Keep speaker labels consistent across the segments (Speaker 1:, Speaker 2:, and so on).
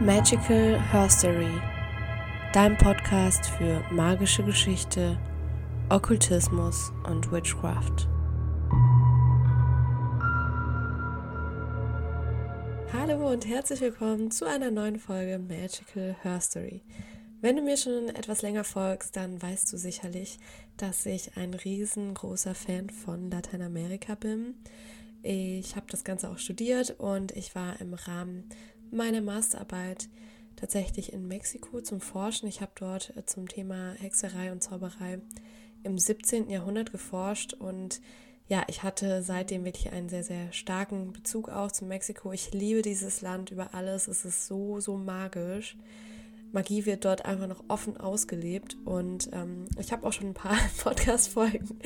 Speaker 1: Magical Herstory, dein Podcast für magische Geschichte, Okkultismus und Witchcraft. Hallo und herzlich willkommen zu einer neuen Folge Magical Herstory. Wenn du mir schon etwas länger folgst, dann weißt du sicherlich, dass ich ein riesengroßer Fan von Lateinamerika bin. Ich habe das Ganze auch studiert und ich war im Rahmen meine Masterarbeit tatsächlich in Mexiko zum Forschen. Ich habe dort äh, zum Thema Hexerei und Zauberei im 17. Jahrhundert geforscht und ja, ich hatte seitdem wirklich einen sehr, sehr starken Bezug auch zu Mexiko. Ich liebe dieses Land über alles. Es ist so, so magisch. Magie wird dort einfach noch offen ausgelebt und ähm, ich habe auch schon ein paar Podcast-Folgen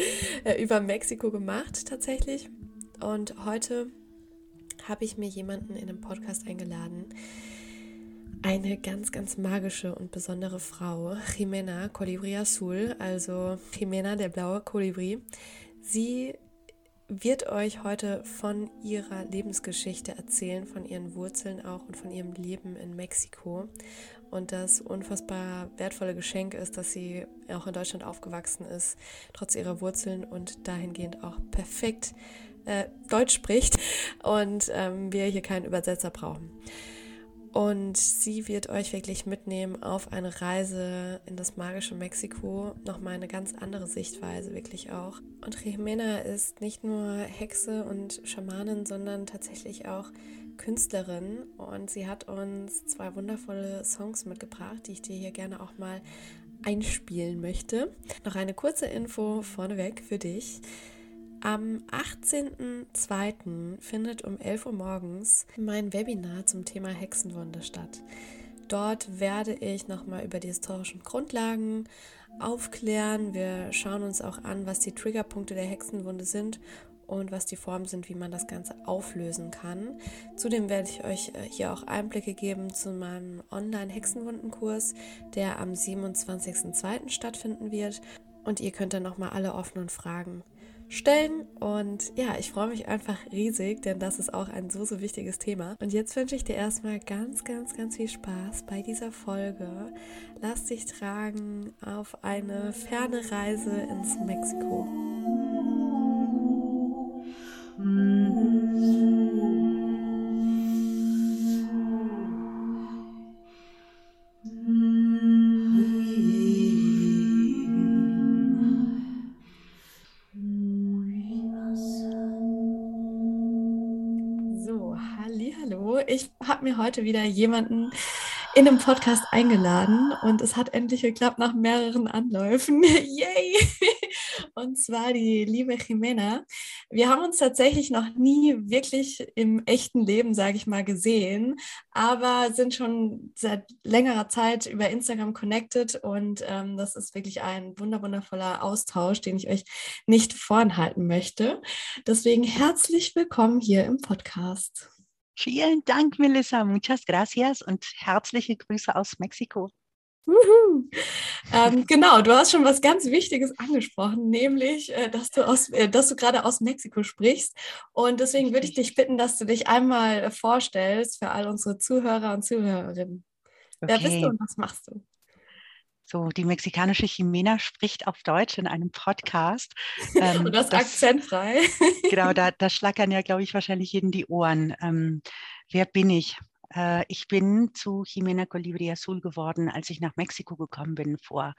Speaker 1: äh, über Mexiko gemacht tatsächlich. Und heute habe ich mir jemanden in einem Podcast eingeladen. Eine ganz, ganz magische und besondere Frau, Jimena Colibri Azul, also Jimena der blaue Kolibri. Sie wird euch heute von ihrer Lebensgeschichte erzählen, von ihren Wurzeln auch und von ihrem Leben in Mexiko. Und das unfassbar wertvolle Geschenk ist, dass sie auch in Deutschland aufgewachsen ist, trotz ihrer Wurzeln und dahingehend auch perfekt äh, Deutsch spricht und ähm, wir hier keinen Übersetzer brauchen. Und sie wird euch wirklich mitnehmen auf eine Reise in das magische Mexiko. Nochmal eine ganz andere Sichtweise, wirklich auch. Und Jimena ist nicht nur Hexe und Schamanin, sondern tatsächlich auch Künstlerin. Und sie hat uns zwei wundervolle Songs mitgebracht, die ich dir hier gerne auch mal einspielen möchte. Noch eine kurze Info vorneweg für dich. Am 18.02. findet um 11 Uhr morgens mein Webinar zum Thema Hexenwunde statt. Dort werde ich nochmal über die historischen Grundlagen aufklären. Wir schauen uns auch an, was die Triggerpunkte der Hexenwunde sind und was die Formen sind, wie man das Ganze auflösen kann. Zudem werde ich euch äh, hier auch Einblicke geben zu meinem Online-Hexenwundenkurs, der am 27.02. stattfinden wird. Und ihr könnt dann nochmal alle offenen Fragen stellen. Und ja, ich freue mich einfach riesig, denn das ist auch ein so, so wichtiges Thema. Und jetzt wünsche ich dir erstmal ganz, ganz, ganz viel Spaß bei dieser Folge. Lass dich tragen auf eine ferne Reise ins Mexiko. Habe mir heute wieder jemanden in einem Podcast eingeladen und es hat endlich geklappt nach mehreren Anläufen. Yay! Und zwar die liebe Jimena. Wir haben uns tatsächlich noch nie wirklich im echten Leben, sage ich mal, gesehen, aber sind schon seit längerer Zeit über Instagram connected und ähm, das ist wirklich ein wundervoller Austausch, den ich euch nicht vorenthalten möchte. Deswegen herzlich willkommen hier im Podcast.
Speaker 2: Vielen Dank, Melissa. Muchas gracias und herzliche Grüße aus Mexiko.
Speaker 1: Ähm, genau, du hast schon was ganz Wichtiges angesprochen, nämlich, äh, dass du aus, äh, dass du gerade aus Mexiko sprichst. Und deswegen würde ich dich bitten, dass du dich einmal vorstellst für all unsere Zuhörer und Zuhörerinnen. Okay. Wer bist du und was machst du?
Speaker 2: So, die mexikanische Jimena spricht auf Deutsch in einem Podcast.
Speaker 1: Ähm, Und das, das akzentfrei.
Speaker 2: genau, da, da schlackern ja, glaube ich, wahrscheinlich jeden die Ohren. Ähm, wer bin ich? Äh, ich bin zu Jimena Colibri Azul geworden, als ich nach Mexiko gekommen bin vor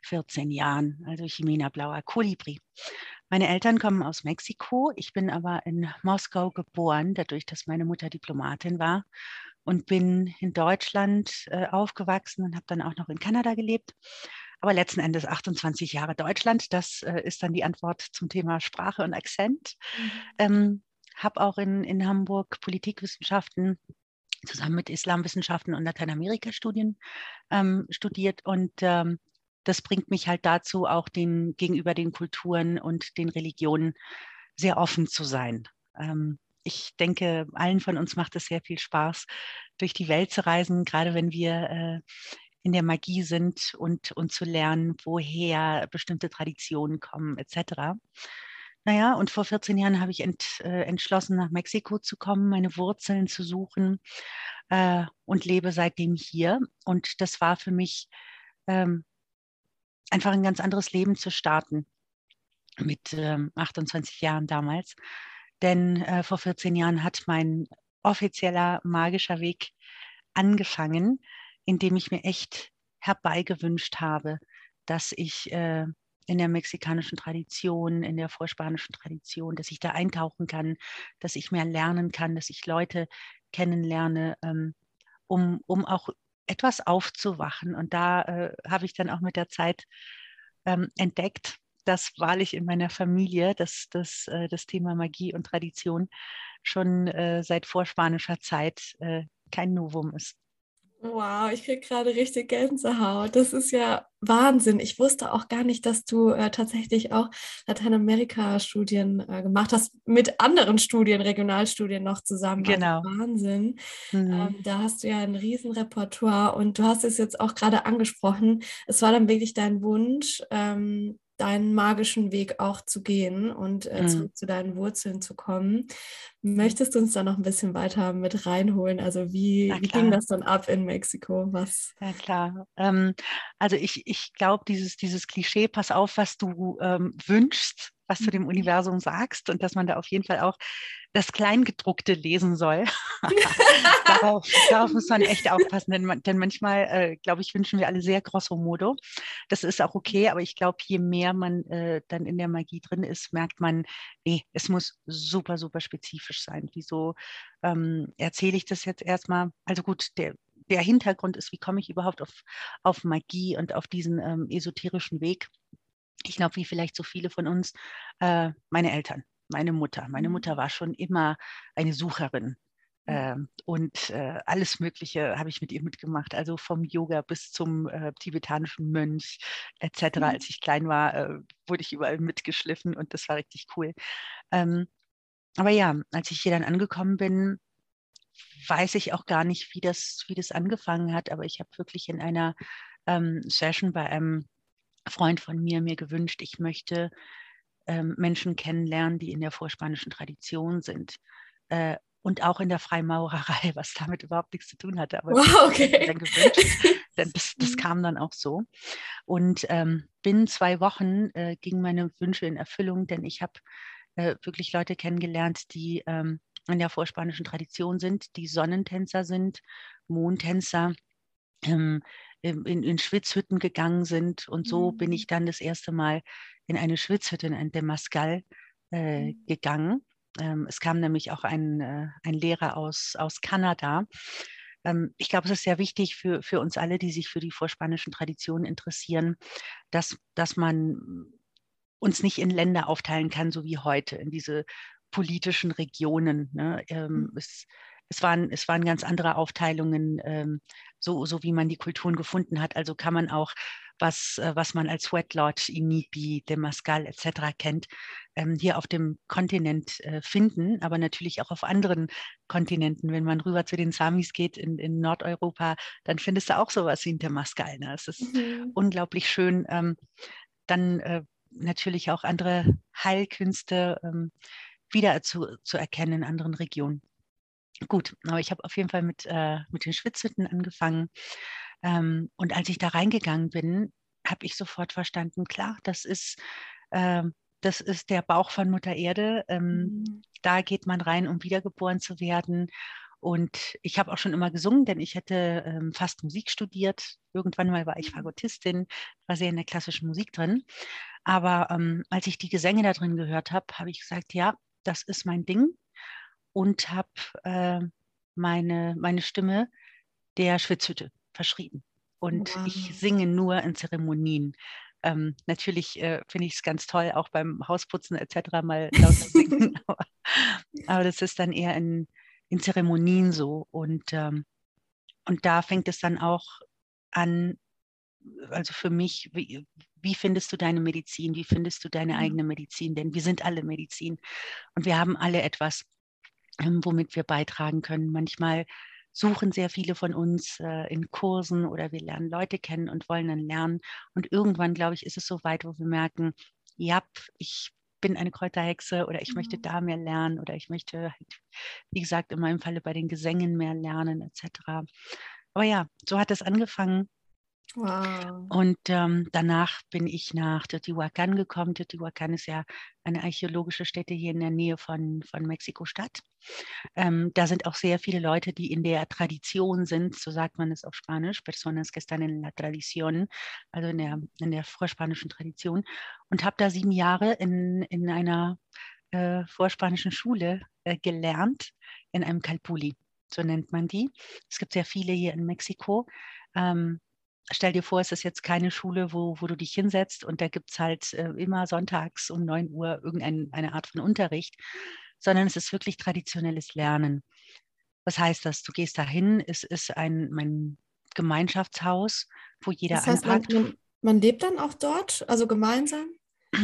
Speaker 2: 14 Jahren. Also Jimena Blauer Kolibri. Meine Eltern kommen aus Mexiko. Ich bin aber in Moskau geboren, dadurch, dass meine Mutter Diplomatin war und bin in Deutschland äh, aufgewachsen und habe dann auch noch in Kanada gelebt. Aber letzten Endes 28 Jahre Deutschland. Das äh, ist dann die Antwort zum Thema Sprache und Akzent. Mhm. Ähm, habe auch in, in Hamburg Politikwissenschaften zusammen mit Islamwissenschaften und Lateinamerika-Studien ähm, studiert. Und ähm, das bringt mich halt dazu, auch den, gegenüber den Kulturen und den Religionen sehr offen zu sein. Ähm, ich denke, allen von uns macht es sehr viel Spaß, durch die Welt zu reisen, gerade wenn wir äh, in der Magie sind und, und zu lernen, woher bestimmte Traditionen kommen, etc. Naja, und vor 14 Jahren habe ich ent, äh, entschlossen, nach Mexiko zu kommen, meine Wurzeln zu suchen. äh, und lebe seitdem hier. Und das war für mich ähm, einfach ein ganz anderes Leben zu starten mit ähm, 28 Jahren damals. Denn äh, vor 14 Jahren hat mein offizieller magischer Weg angefangen, indem ich mir echt herbeigewünscht habe, dass ich äh, in der mexikanischen Tradition, in der vorspanischen Tradition, dass ich da eintauchen kann, dass ich mehr lernen kann, dass ich Leute kennenlerne, ähm, um, um auch etwas aufzuwachen. Und da äh, habe ich dann auch mit der Zeit ähm, entdeckt, dass wahrlich in meiner Familie das, das, äh, das Thema Magie und Tradition schon äh, seit vorspanischer Zeit äh, kein Novum ist.
Speaker 1: Wow, ich kriege gerade richtig Gänsehaut. Das ist ja Wahnsinn. Ich wusste auch gar nicht, dass du äh, tatsächlich auch Lateinamerika-Studien äh, gemacht hast, mit anderen Studien, Regionalstudien noch zusammen.
Speaker 2: Also genau.
Speaker 1: Also Wahnsinn. Mhm. Ähm, da hast du ja ein Riesenrepertoire und du hast es jetzt auch gerade angesprochen. Es war dann wirklich dein Wunsch, ähm, deinen magischen Weg auch zu gehen und äh, mhm. zurück zu deinen Wurzeln zu kommen. Möchtest du uns da noch ein bisschen weiter mit reinholen? Also wie, wie ging das dann ab in Mexiko? Was?
Speaker 2: Ja klar. Ähm, also ich, ich glaube, dieses, dieses Klischee, pass auf, was du ähm, wünschst, was du dem mhm. Universum sagst und dass man da auf jeden Fall auch das Kleingedruckte lesen soll. darauf, darauf, muss man echt aufpassen, denn, denn manchmal, äh, glaube ich, wünschen wir alle sehr grosso modo. Das ist auch okay, aber ich glaube, je mehr man äh, dann in der Magie drin ist, merkt man, nee, es muss super, super spezifisch sein. Wieso ähm, erzähle ich das jetzt erstmal? Also gut, der, der Hintergrund ist, wie komme ich überhaupt auf, auf Magie und auf diesen ähm, esoterischen Weg? Ich glaube, wie vielleicht so viele von uns, äh, meine Eltern meine Mutter. Meine mhm. Mutter war schon immer eine Sucherin. Ähm, und äh, alles Mögliche habe ich mit ihr mitgemacht, also vom Yoga bis zum äh, tibetanischen Mönch etc. Mhm. Als ich klein war, äh, wurde ich überall mitgeschliffen und das war richtig cool. Ähm, aber ja, als ich hier dann angekommen bin, weiß ich auch gar nicht, wie das, wie das angefangen hat, aber ich habe wirklich in einer ähm, Session bei einem Freund von mir mir gewünscht, ich möchte ähm, Menschen kennenlernen, die in der vorspanischen Tradition sind. Äh, und auch in der Freimaurerei, was damit überhaupt nichts zu tun hatte. Aber wow, okay. dann gewünscht, denn das, das mhm. kam dann auch so. Und ähm, binnen zwei Wochen äh, gingen meine Wünsche in Erfüllung, denn ich habe äh, wirklich Leute kennengelernt, die ähm, in der vorspanischen Tradition sind, die Sonnentänzer sind, Mondtänzer, ähm, in, in, Schwitzhütten gegangen sind. Und so mhm. bin ich dann das erste Mal in eine Schwitzhütte, in ein Demascal äh, mhm. gegangen. Ähm, es kam nämlich auch ein, äh, ein Lehrer aus, aus Kanada. Ähm, ich glaube, es ist sehr wichtig für, für uns alle, die sich für die vorspanischen Traditionen interessieren, dass, dass man uns nicht in Länder aufteilen kann, so wie heute, in diese politischen Regionen. Ne? Ähm, mhm. es, es waren, es waren ganz andere Aufteilungen, ähm, so, so wie man die Kulturen gefunden hat. Also kann man auch, was, äh, was man als Wet Lodge, Inipi, Demascal etc. kennt, ähm, hier auf dem Kontinent äh, finden, aber natürlich auch auf anderen Kontinenten. Wenn man rüber zu den Samis geht in, in Nordeuropa, dann findest du auch sowas wie ein Demascal. Ne? Es ist mhm. unglaublich schön. Ähm, dann äh, natürlich auch andere Heilkünste ähm, wieder zu, zu erkennen in anderen Regionen. Gut, aber ich habe auf jeden Fall mit, äh, mit den Schwitzhütten angefangen. Ähm, und als ich da reingegangen bin, habe ich sofort verstanden, klar, das ist, äh, das ist der Bauch von Mutter Erde. Ähm, mhm. Da geht man rein, um wiedergeboren zu werden. Und ich habe auch schon immer gesungen, denn ich hätte ähm, fast Musik studiert. Irgendwann mal war ich mhm. Fagottistin, war sehr in der klassischen Musik drin. Aber ähm, als ich die Gesänge da drin gehört habe, habe ich gesagt, ja, das ist mein Ding und habe äh, meine, meine Stimme der Schwitzhütte verschrieben. Und wow. ich singe nur in Zeremonien. Ähm, natürlich äh, finde ich es ganz toll, auch beim Hausputzen etc. mal laut zu singen. aber, aber, das ist dann eher in, in Zeremonien so. Und, ähm, und da fängt es dann auch an, also für mich, wie, wie findest du deine Medizin? Wie findest du deine mhm. eigene Medizin? Denn wir sind alle Medizin und wir haben alle etwas, womit wir beitragen können. Manchmal suchen sehr viele von uns äh, in Kursen oder wir lernen Leute kennen und wollen dann lernen. Und irgendwann, glaube ich, ist es so weit, wo wir merken, ja, ich bin eine Kräuterhexe oder ich mhm. möchte da mehr lernen oder ich möchte, halt, wie gesagt, in meinem Falle bei den Gesängen mehr lernen etc. Aber ja, so hat es angefangen. Wow. Und ähm, danach bin ich nach Teotihuacan gekommen. Teotihuacan ist ja eine archäologische Stätte hier in der Nähe von, von Mexiko-Stadt. Ähm, da sind auch sehr viele Leute, die in der Tradition sind, so sagt man es auf Spanisch, Personas que están en la tradición, also in der, in der vorspanischen Tradition. Und habe da sieben Jahre in, in einer äh, vorspanischen Schule äh, gelernt, in einem Calpuli, so nennt man die. Es gibt sehr viele hier in Mexiko. Ähm, stell dir vor, es ist jetzt keine Schule, wo, wo du dich hinsetzt und da gibt es halt äh, immer sonntags um 9 Uhr irgendeine Art von Unterricht, sondern es ist wirklich traditionelles Lernen. Was heißt das? Du gehst dahin, es ist ein mein Gemeinschaftshaus, wo jeder das heißt,
Speaker 1: anpackt. Man, man, lebt dann auch dort, also gemeinsam?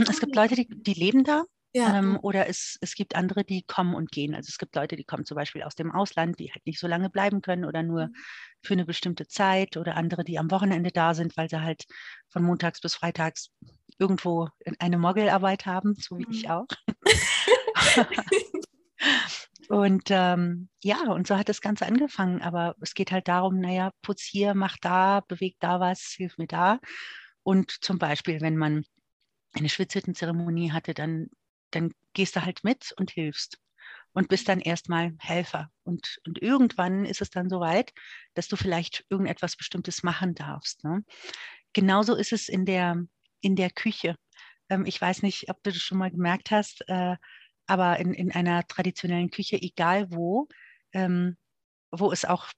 Speaker 2: Es gibt Leute, die, die leben da ja. Ähm, oder es, es gibt andere, die kommen und gehen. Also es gibt Leute, die kommen zum Beispiel aus dem Ausland, die halt nicht so lange bleiben können oder nur mhm. für eine bestimmte Zeit oder andere, die am Wochenende da sind, weil sie halt von montags bis freitags irgendwo eine Moggelarbeit haben, so wie mhm. ich auch. und ähm, ja, und so hat das Ganze angefangen. Aber es geht halt darum, naja, putz hier, mach da, beweg da was, hilf mir da. Und zum Beispiel, wenn man eine Schwitzhüttenzeremonie hatte, dann dann gehst du halt mit und hilfst und bist dann erstmal Helfer. Und, und irgendwann ist es dann so weit, dass du vielleicht irgendetwas Bestimmtes machen darfst. Ne? Genauso ist es in der, in der Küche. Ähm, ich weiß nicht, ob du das schon mal gemerkt hast, äh, aber in, in einer traditionellen Küche, egal wo, ähm, wo es auch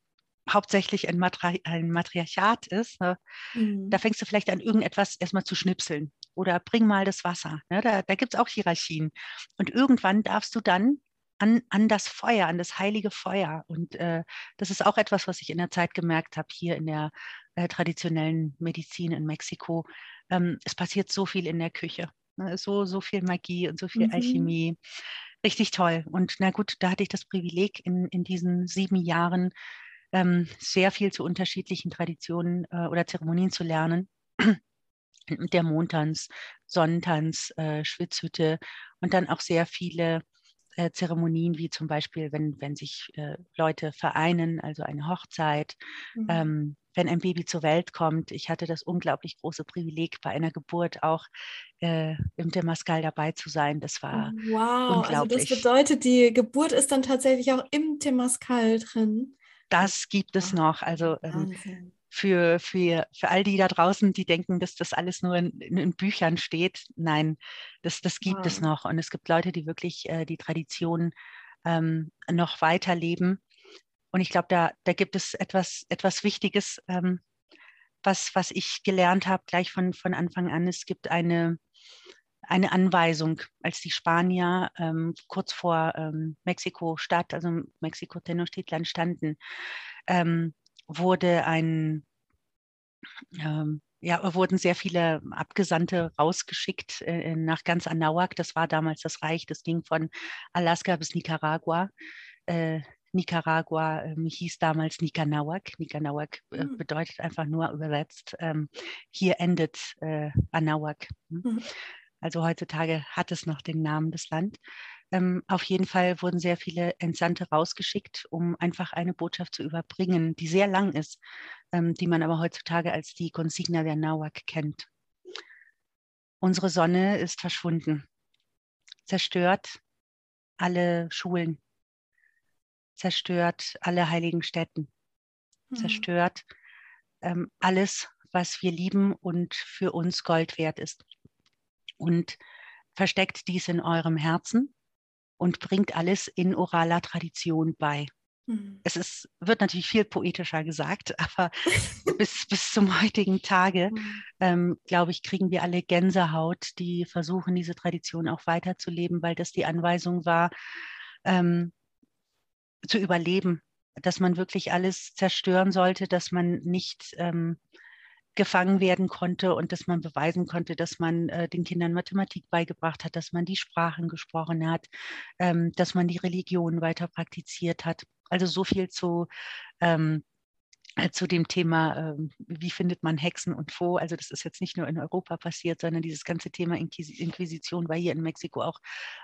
Speaker 2: hauptsächlich ein, Matri ein Matriarchat ist, ne, mhm. da fängst du vielleicht an, irgendetwas erstmal zu schnipseln oder bring mal das Wasser. Ne? Da, da gibt es auch Hierarchien. Und irgendwann darfst du dann an, an das Feuer, an das heilige Feuer. Und äh, das ist auch etwas, was ich in der Zeit gemerkt habe, hier in der äh, traditionellen Medizin in Mexiko. Ähm, es passiert so viel in der Küche. Ne? So, so viel Magie und so viel mhm. Alchemie. Richtig toll. Und na gut, da hatte ich das Privileg, in, in diesen sieben Jahren ähm, sehr viel zu unterschiedlichen Traditionen äh, oder Zeremonien zu lernen der Mondtanz, Sonnentanz, äh, Schwitzhütte und dann auch sehr viele äh, Zeremonien, wie zum Beispiel, wenn, wenn sich äh, Leute vereinen, also eine Hochzeit, mhm. ähm, wenn ein Baby zur Welt kommt. Ich hatte das unglaublich große Privileg, bei einer Geburt auch äh, im Temascal dabei zu sein. Das war wow, unglaublich.
Speaker 1: Also das bedeutet, die Geburt ist dann tatsächlich auch im Temascal drin.
Speaker 2: Das gibt es noch. Also ähm, für, für, für all die da draußen, die denken, dass das alles nur in, in Büchern steht. Nein, das, das gibt wow. es noch. Und es gibt Leute, die wirklich äh, die Tradition ähm, noch weiterleben. Und ich glaube, da, da gibt es etwas, etwas Wichtiges, ähm, was, was ich gelernt habe, gleich von, von Anfang an. Es gibt eine, eine Anweisung, als die Spanier ähm, kurz vor ähm, Mexiko-Stadt, also Mexiko-Tenochtitlan standen, ähm, wurde ein, ähm, ja, wurden sehr viele Abgesandte rausgeschickt äh, nach ganz Anahuac. Das war damals das Reich, das ging von Alaska bis Nicaragua. Äh, Nicaragua ähm, hieß damals Nikanauak. Nikanauak äh, mhm. bedeutet einfach nur übersetzt, ähm, hier endet äh, Anahuac. Hm? Mhm. Also heutzutage hat es noch den Namen des Landes. Ähm, auf jeden Fall wurden sehr viele Entsandte rausgeschickt, um einfach eine Botschaft zu überbringen, die sehr lang ist, ähm, die man aber heutzutage als die Consigna der Nawak kennt. Unsere Sonne ist verschwunden, zerstört alle Schulen, zerstört alle heiligen Städten, mhm. zerstört ähm, alles, was wir lieben und für uns Gold wert ist. Und versteckt dies in eurem Herzen und bringt alles in oraler Tradition bei. Mhm. Es ist, wird natürlich viel poetischer gesagt, aber bis, bis zum heutigen Tage, mhm. ähm, glaube ich, kriegen wir alle Gänsehaut, die versuchen, diese Tradition auch weiterzuleben, weil das die Anweisung war, ähm, zu überleben, dass man wirklich alles zerstören sollte, dass man nicht ähm, gefangen werden konnte und dass man beweisen konnte, dass man äh, den Kindern Mathematik beigebracht hat, dass man die Sprachen gesprochen hat, ähm, dass man die Religion weiter praktiziert hat. Also so viel zu, ähm, äh, zu dem Thema, ähm, wie findet man Hexen und wo. Also das ist jetzt nicht nur in Europa passiert, sondern dieses ganze Thema Inquisition war hier in Mexiko auch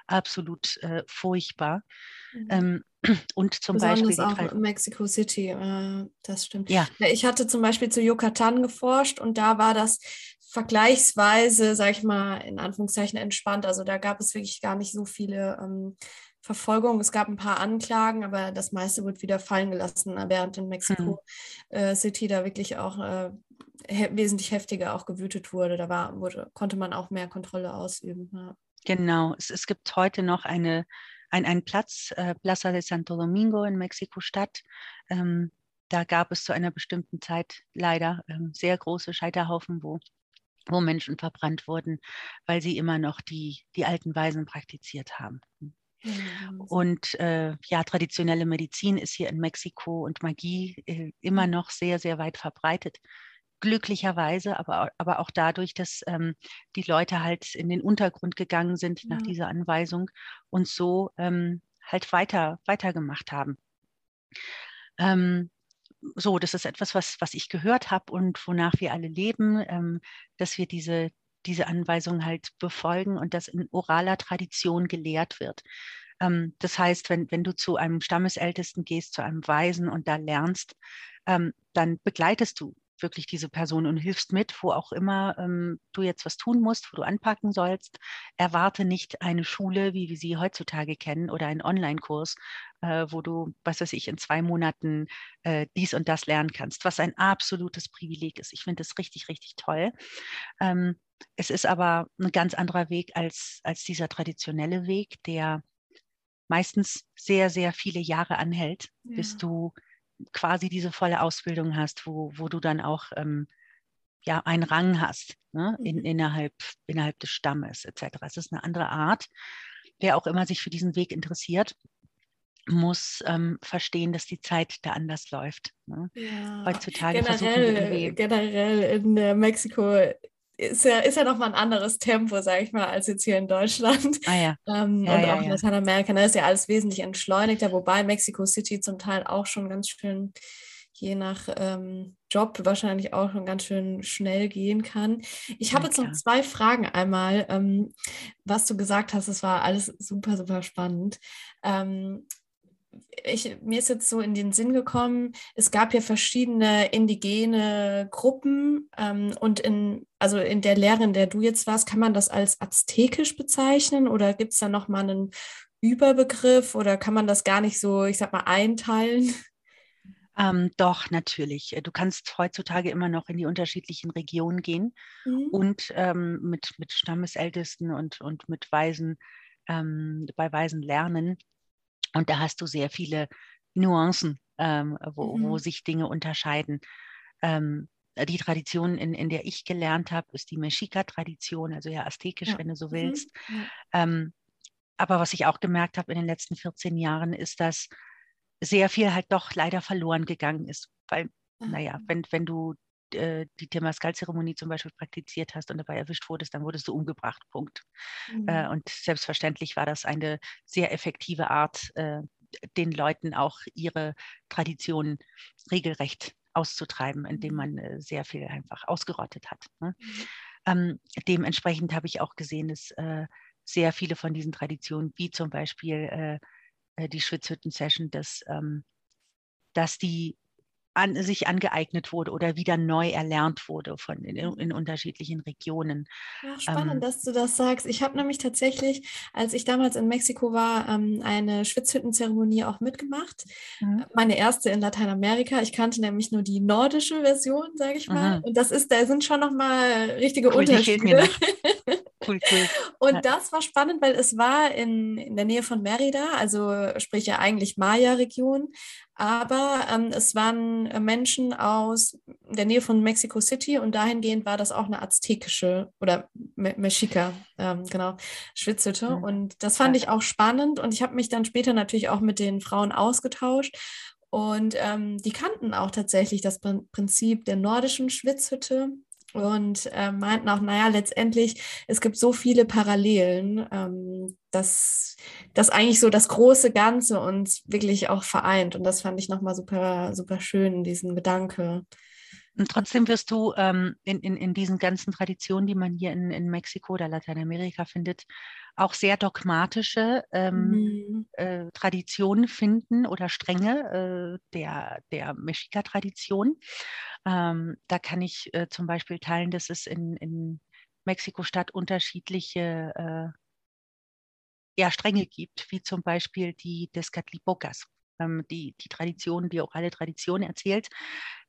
Speaker 2: absolut äh, furchtbar. Mhm. Ähm, und zum
Speaker 1: Besonders
Speaker 2: Beispiel
Speaker 1: auch in Mexico City, äh, das stimmt. Ja. Ich hatte zum Beispiel zu Yucatan geforscht und da war das vergleichsweise, sag ich mal, in Anführungszeichen entspannt. Also da gab es wirklich gar nicht so viele ähm, Verfolgung. Es gab ein paar Anklagen, aber das meiste wird wieder fallen gelassen, während in Mexico mhm. äh, City da wirklich auch äh, he wesentlich heftiger auch gewütet wurde. Da war, wurde, konnte man auch mehr Kontrolle ausüben. Ja.
Speaker 2: Genau, es, es gibt heute noch eine, ein, einen Platz, äh, Plaza de Santo Domingo in Mexiko-Stadt. Ähm, da gab es zu einer bestimmten Zeit leider ähm, sehr große Scheiterhaufen, wo, wo Menschen verbrannt wurden, weil sie immer noch die, die alten Weisen praktiziert haben. Und äh, ja, traditionelle Medizin ist hier in Mexiko und Magie äh, immer mhm. noch sehr, sehr weit verbreitet. Glücklicherweise, aber, aber auch dadurch, dass ähm, die Leute halt in den Untergrund gegangen sind nach dieser Anweisung und so ähm, halt weiter, weitergemacht haben. Ähm, so, das ist etwas, was, was ich gehört habe und wonach wir alle leben, ähm, dass wir diese, diese Anweisungen halt befolgen und das in oraler Tradition gelehrt wird. Ähm, das heißt, wenn, wenn du zu einem Stammesältesten gehst, zu einem Weisen und da lernst, ähm, dann begleitest du wirklich diese Person und hilfst mit, wo auch immer ähm, du jetzt was tun musst, wo du anpacken sollst. Erwarte nicht eine Schule, wie wir sie heutzutage kennen, oder einen Online-Kurs, äh, wo du, was weiß ich, in zwei Monaten äh, dies und das lernen kannst, was ein absolutes Privileg ist. Ich finde das richtig, richtig toll. Ähm, es ist aber ein ganz anderer Weg als, als dieser traditionelle Weg, der meistens sehr, sehr viele Jahre anhält, ja. bis du quasi diese volle Ausbildung hast, wo, wo du dann auch ähm, ja, einen Rang hast ne? In, mhm. innerhalb, innerhalb des Stammes etc. Es ist eine andere Art. Wer auch immer sich für diesen Weg interessiert, muss ähm, verstehen, dass die Zeit da anders läuft. Ne? Ja. Heutzutage
Speaker 1: generell, generell in äh, Mexiko ist ja, ist ja nochmal ein anderes Tempo, sage ich mal, als jetzt hier in Deutschland. Ah, ja. Ähm, ja, und ja, auch in Lateinamerika, da ist ja alles wesentlich entschleunigter, wobei Mexico City zum Teil auch schon ganz schön, je nach ähm, Job, wahrscheinlich auch schon ganz schön schnell gehen kann. Ich habe jetzt noch zwei Fragen. Einmal, ähm, was du gesagt hast, das war alles super, super spannend. Ich, mir ist jetzt so in den Sinn gekommen, es gab ja verschiedene indigene Gruppen ähm, und in, also in der Lehre, in der du jetzt warst, kann man das als aztekisch bezeichnen oder gibt es da nochmal einen Überbegriff oder kann man das gar nicht so, ich sag mal, einteilen?
Speaker 2: Ähm, doch, natürlich. Du kannst heutzutage immer noch in die unterschiedlichen Regionen gehen mhm. und ähm, mit, mit Stammesältesten und, und mit Weisen, ähm, bei Weisen lernen. Und da hast du sehr viele Nuancen, ähm, wo, mhm. wo, sich Dinge unterscheiden. Ähm, die Tradition, in, in der ich gelernt habe, ist die Mexica-Tradition, also ja aztekisch, ja. wenn du so mhm. willst. Mhm. Ähm, aber was ich auch gemerkt habe in den letzten 14 Jahren, ist, dass sehr viel halt doch leider verloren gegangen ist. Weil, mhm. naja, wenn, wenn du äh, die Temascal-Zeremonie zum Beispiel praktiziert hast und dabei erwischt wurdest, dann wurdest du umgebracht. Punkt. Äh, mhm. Äh, und selbstverständlich war das eine sehr effektive Art, äh, den Leuten auch ihre Traditionen regelrecht auszutreiben, indem mhm. man sehr viel einfach ausgerottet hat. Ne? Mhm. Ähm, dementsprechend habe ich auch gesehen, dass sehr viele von diesen Traditionen, wie zum Beispiel die Schwitzhütten-Session, dass, ähm, dass die an, sich angeeignet wurde oder wieder neu erlernt wurde von in, in unterschiedlichen Regionen.
Speaker 1: Ach, spannend, ähm, dass du das sagst. Ich habe nämlich tatsächlich, als ich damals in Mexiko war, ähm, eine Schwitzhüttenzeremonie auch mitgemacht. Mhm. Meine erste in Lateinamerika. Ich kannte nämlich nur die nordische Version, sage ich mal. Mhm. Und das ist, da sind schon noch mal richtige cool, Unterschiede. cool, cool. Und das war spannend, weil es war in, in der Nähe von Merida, also sprich ja eigentlich Maya-Region, aber ähm, es waren äh, Menschen aus der Nähe von Mexico City und dahingehend war das auch eine aztekische oder Me Mexica, ähm, genau, Schwitzhütte. Mhm. Und das fand ich auch spannend und ich habe mich dann später natürlich auch mit den Frauen ausgetauscht. Und ähm, die kannten auch tatsächlich das Prinzip der nordischen Schwitzhütte und äh, meinten auch, naja, letztendlich, es gibt so viele Parallelen, ähm, dass das eigentlich so das große Ganze uns wirklich auch vereint. Und das fand ich nochmal super, super schön, diesen Gedanke.
Speaker 2: Und trotzdem wirst du ähm, in, in, in diesen ganzen Traditionen, die man hier in, in Mexiko oder Lateinamerika findet, auch sehr dogmatische ähm, mhm. Äh, Traditionen finden oder Stränge äh, der, der Mexica-Tradition. Ähm, da kann ich äh, zum Beispiel teilen, dass es in, in Mexiko-Stadt unterschiedliche äh, ja, Stränge gibt, wie zum Beispiel die des Catlipocas. Ähm, die, die Tradition, die orale Tradition erzählt,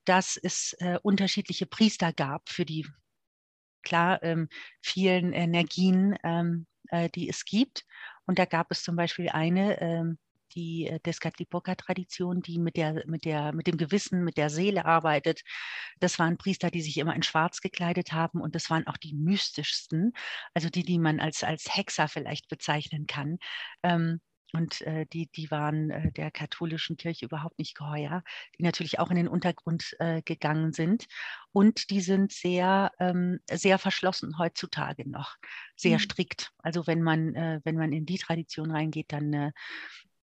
Speaker 2: dass es äh, unterschiedliche Priester gab für die klar ähm, vielen Energien, ähm, äh, die es gibt. Und da gab es zum Beispiel eine, ähm, die äh, Descatlipoca-Tradition, die mit, der, mit, der, mit dem Gewissen, mit der Seele arbeitet. Das waren Priester, die sich immer in Schwarz gekleidet haben und das waren auch die mystischsten, also die, die man als, als Hexer vielleicht bezeichnen kann. Ähm, und äh, die, die waren äh, der katholischen Kirche überhaupt nicht geheuer, die natürlich auch in den Untergrund äh, gegangen sind. Und die sind sehr, ähm, sehr verschlossen heutzutage noch, sehr mhm. strikt. Also wenn man, äh, wenn man in die Tradition reingeht, dann äh,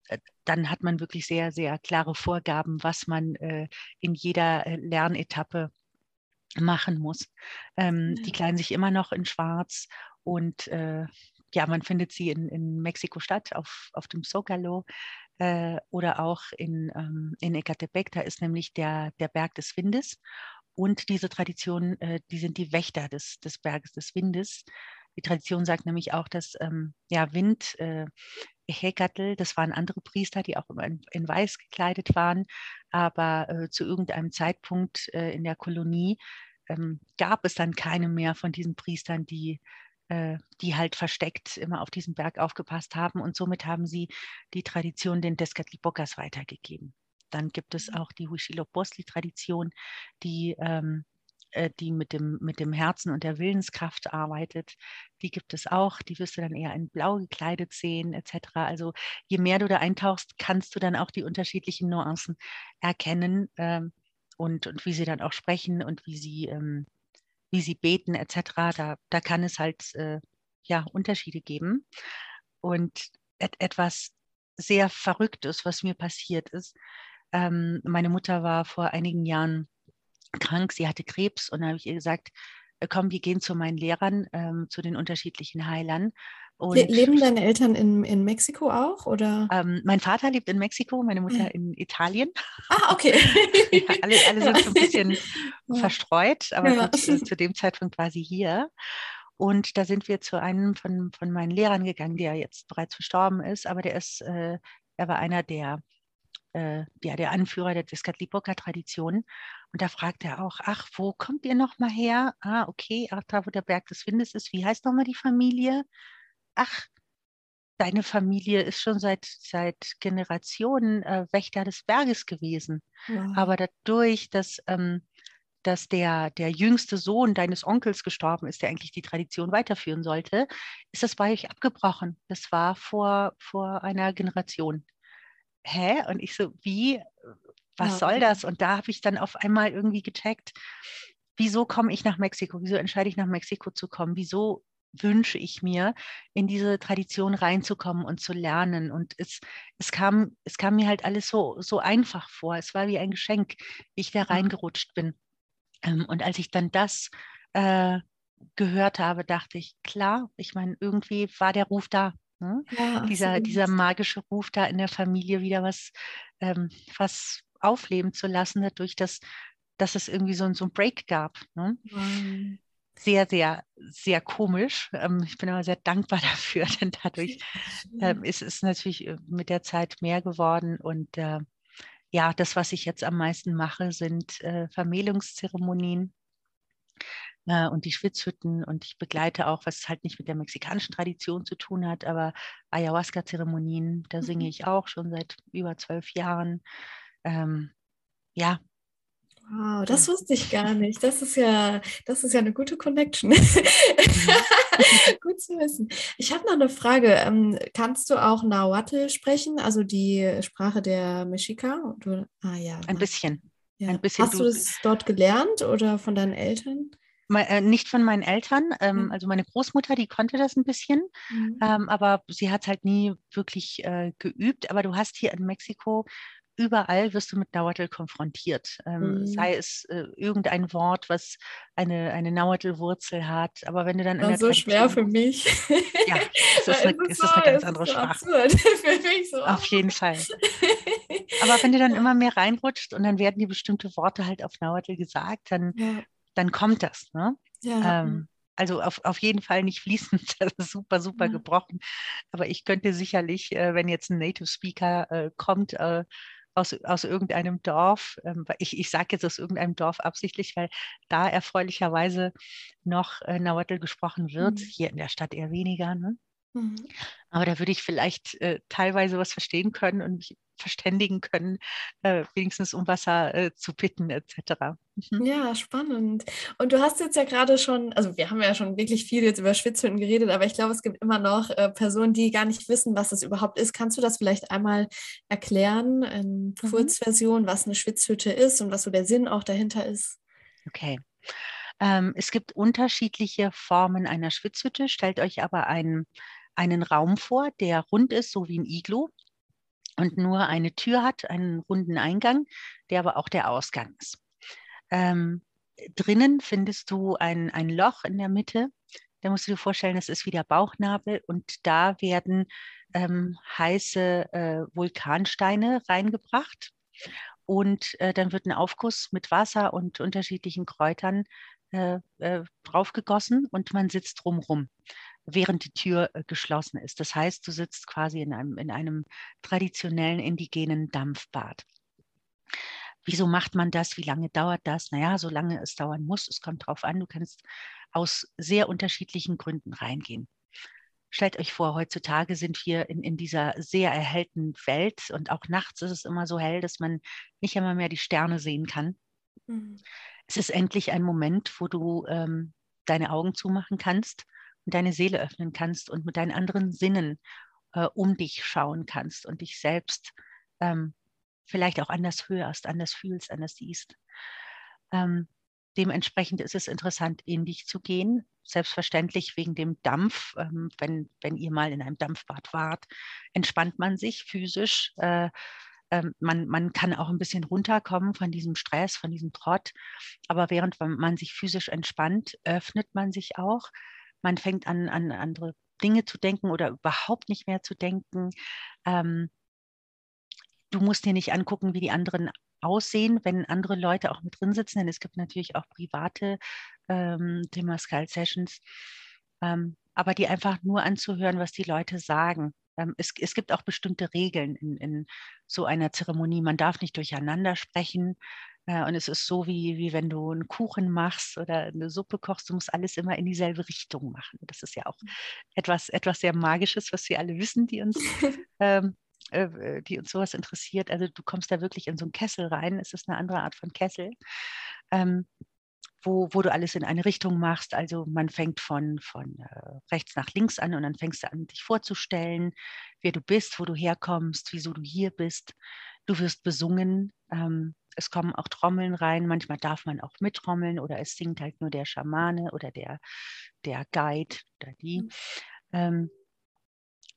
Speaker 2: äh, dann hat man wirklich sehr, sehr klare Vorgaben, was man in jeder Lernetappe machen muss. Ähm, ja. Die kleiden sich immer noch in Schwarz und äh, ja, man findet sie in, in Mexiko-Stadt auf, auf dem Zócalo äh, oder auch in, ähm, in Ecatepec. Da ist nämlich der, der Berg des Windes. Und diese Tradition, äh, die sind die Wächter des, des Berges des Windes. Die Tradition sagt nämlich auch, dass ähm, ja, Wind, äh, Hekatl, das waren andere Priester, die auch immer in, in weiß gekleidet waren, aber äh, zu irgendeinem Zeitpunkt äh, in der Kolonie ähm, gab es dann keine mehr von diesen Priestern, die äh, die halt versteckt immer auf diesem Berg aufgepasst haben. Und somit haben sie die Tradition den Descatlipokas weitergegeben. Dann gibt es mhm. auch die Huitzilopochtli-Tradition, die, ähm, äh, die mit, dem, mit dem Herzen und der Willenskraft arbeitet. Die gibt es auch. Die wirst du dann eher in blau gekleidet sehen, etc. Also je mehr du da eintauchst, kannst du dann auch die unterschiedlichen Nuancen erkennen ähm, und, und wie sie dann auch sprechen und wie sie ähm, wie sie beten etc. Da, da kann es halt äh, ja, Unterschiede geben. Und et etwas sehr Verrücktes, was mir passiert ist. Ähm, meine Mutter war vor einigen Jahren krank, sie hatte Krebs und da habe ich ihr gesagt, äh, komm, wir gehen zu meinen Lehrern, ähm, zu den unterschiedlichen Heilern.
Speaker 1: Und Leben deine Eltern in, in Mexiko auch? Oder?
Speaker 2: Ähm, mein Vater lebt in Mexiko, meine Mutter ja. in Italien.
Speaker 1: Ah, okay.
Speaker 2: ja, alle, alle sind so ein bisschen ja. verstreut, aber gut, äh, zu dem Zeitpunkt war sie hier. Und da sind wir zu einem von, von meinen Lehrern gegangen, der jetzt bereits verstorben ist, aber der ist, äh, er war einer der, äh, ja, der Anführer der Descatlipoca-Tradition. Und da fragt er auch, ach, wo kommt ihr nochmal her? Ah, okay, ach, da wo der Berg des Windes ist. Wie heißt nochmal die Familie? Ach, deine Familie ist schon seit, seit Generationen äh, Wächter des Berges gewesen. Ja. Aber dadurch, dass, ähm, dass der, der jüngste Sohn deines Onkels gestorben ist, der eigentlich die Tradition weiterführen sollte, ist das bei euch abgebrochen. Das war vor, vor einer Generation. Hä? Und ich so, wie? Was ja. soll das? Und da habe ich dann auf einmal irgendwie gecheckt, wieso komme ich nach Mexiko? Wieso entscheide ich nach Mexiko zu kommen? Wieso wünsche ich mir, in diese Tradition reinzukommen und zu lernen. Und es, es, kam, es kam mir halt alles so, so einfach vor. Es war wie ein Geschenk, wie ich da mhm. reingerutscht bin. Ähm, und als ich dann das äh, gehört habe, dachte ich, klar, ich meine, irgendwie war der Ruf da. Ne? Ja, dieser, dieser magische Ruf da in der Familie wieder was, ähm, was aufleben zu lassen, dadurch, dass, dass es irgendwie so, so ein Break gab. Ne? Mhm sehr, sehr, sehr komisch. Ähm, ich bin aber sehr dankbar dafür, denn dadurch ähm, ist es natürlich äh, mit der Zeit mehr geworden. Und äh, ja, das, was ich jetzt am meisten mache, sind äh, Vermählungszeremonien äh, und die Schwitzhütten. Und ich begleite auch, was halt nicht mit der mexikanischen Tradition zu tun hat, aber Ayahuasca-Zeremonien, da singe mhm. ich auch schon seit über zwölf Jahren. Ähm, ja,
Speaker 1: Wow, das wusste ich gar nicht. Das ist ja, das ist ja eine gute Connection. Gut zu wissen. Ich habe noch eine Frage. Ähm, kannst du auch Nahuatl sprechen, also die Sprache der Mexica?
Speaker 2: ah ja. Ein bisschen.
Speaker 1: Ja. Ein bisschen Hast du es dort gelernt oder von deinen Eltern?
Speaker 2: äh, nicht von meinen Eltern. Ähm, mhm. Also meine Großmutter, die konnte das ein bisschen, mhm. aber sie hat es halt nie wirklich äh, geübt. Aber du hast hier in Mexiko überall wirst du mit Nahuatl konfrontiert. Ähm, mhm. Sei es äh, irgendein Wort, was eine, eine Nahuatl-Wurzel hat. Aber wenn du dann.
Speaker 1: Das ist so schwer für mich.
Speaker 2: Ja, es ist, eine, ist so, eine ganz andere Sprache. für mich so. Auf jeden Fall. Aber wenn du dann immer mehr reinrutscht und dann werden dir bestimmte Worte halt auf Nahuatl gesagt, dann, ja. dann kommt das. Ne? Ja. Ähm, also auf, auf jeden Fall nicht fließend, das ist super, super ja. gebrochen. Aber ich könnte sicherlich, äh, wenn jetzt ein Native Speaker äh, kommt, äh, aus, aus irgendeinem Dorf. Ähm, ich ich sage jetzt aus irgendeinem Dorf absichtlich, weil da erfreulicherweise noch äh, Nahuatl gesprochen wird, mhm. hier in der Stadt eher weniger. Ne? Mhm. Aber da würde ich vielleicht äh, teilweise was verstehen können und mich verständigen können, äh, wenigstens um Wasser äh, zu bitten etc.
Speaker 1: Mhm. Ja, spannend. Und du hast jetzt ja gerade schon, also wir haben ja schon wirklich viel jetzt über Schwitzhütten geredet, aber ich glaube, es gibt immer noch äh, Personen, die gar nicht wissen, was das überhaupt ist. Kannst du das vielleicht einmal erklären, in mhm. Kurzversion, was eine Schwitzhütte ist und was so der Sinn auch dahinter ist?
Speaker 2: Okay. Ähm, es gibt unterschiedliche Formen einer Schwitzhütte. Stellt euch aber einen, einen Raum vor, der rund ist, so wie ein Iglo und nur eine Tür hat, einen runden Eingang, der aber auch der Ausgang ist. Ähm, drinnen findest du ein, ein Loch in der Mitte. Da musst du dir vorstellen, das ist wie der Bauchnabel und da werden ähm, heiße äh, Vulkansteine reingebracht. Und äh, dann wird ein Aufguss mit Wasser und unterschiedlichen Kräutern äh, äh, draufgegossen und man sitzt drumrum während die Tür äh, geschlossen ist. Das heißt, du sitzt quasi in einem, in einem traditionellen indigenen Dampfbad. Wieso macht man das? Wie lange dauert das? Naja, so lange es dauern muss. Es kommt darauf an, du kannst aus sehr unterschiedlichen Gründen reingehen. Stellt euch vor, heutzutage sind wir in, in dieser sehr erhellten Welt und auch nachts ist es immer so hell, dass man nicht einmal mehr die Sterne sehen kann. Mhm. Es ist endlich ein Moment, wo du ähm, deine Augen zumachen kannst deine Seele öffnen kannst und mit deinen anderen Sinnen äh, um dich schauen kannst und dich selbst ähm, vielleicht auch anders hörst, anders fühlst, anders siehst. Ähm, dementsprechend ist es interessant, in dich zu gehen. Selbstverständlich wegen dem Dampf. Ähm, wenn, wenn ihr mal in einem Dampfbad wart, entspannt man sich physisch. Äh, ähm, man, man kann auch ein bisschen runterkommen von diesem Stress, von diesem Trott. Aber während man sich physisch entspannt, öffnet man sich auch man fängt an, an andere Dinge zu denken oder überhaupt nicht mehr zu denken. Ähm, du musst dir nicht angucken, wie die anderen aussehen, wenn andere Leute auch mit drin sitzen, denn es gibt natürlich auch private ähm, Temazcal Sessions, ähm, aber die einfach nur anzuhören, was die Leute sagen. Ähm, es, es, gibt auch bestimmte Regeln in, in, so einer Zeremonie. Man darf nicht durcheinander sprechen. Und es ist so, wie, wie wenn du einen Kuchen machst oder eine Suppe kochst, du musst alles immer in dieselbe Richtung machen. Das ist ja auch mhm. etwas, etwas sehr Magisches, was wir alle wissen, die uns, ähm, äh, die uns sowas interessiert. Also du kommst da wirklich in so einen Kessel rein. Es ist eine andere Art von Kessel. Ähm, wo, wo, du alles in eine Richtung machst. Also man fängt von, von äh, rechts nach links an und dann fängst du an, dich vorzustellen, wer du bist, wo du herkommst, wieso du hier bist. Du wirst besungen. Ähm, es kommen auch Trommeln rein. Manchmal darf man auch mittrommeln oder es singt halt nur der Schamane oder der, der Guide oder die. Mhm. Ähm,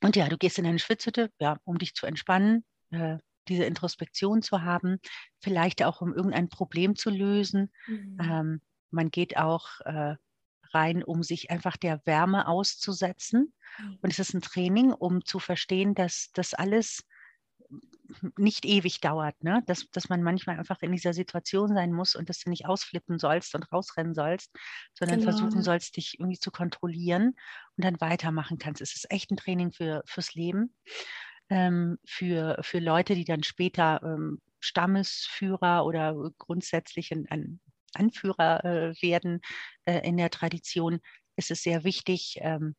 Speaker 2: und ja, du gehst in eine Schwitzhütte, ja, um dich zu entspannen, äh, diese Introspektion zu haben, vielleicht auch um irgendein Problem zu lösen. Mhm. Ähm, man geht auch äh, rein, um sich einfach der Wärme auszusetzen. Mhm. Und es ist ein Training, um zu verstehen, dass das alles nicht ewig dauert, ne? dass, dass man manchmal einfach in dieser Situation sein muss und dass du nicht ausflippen sollst und rausrennen sollst, sondern genau. versuchen sollst, dich irgendwie zu kontrollieren und dann weitermachen kannst. Es ist echt ein Training für, fürs Leben, ähm, für, für Leute, die dann später ähm, Stammesführer oder grundsätzlich ein, ein Anführer äh, werden äh, in der Tradition. Ist es sehr wichtig, ähm,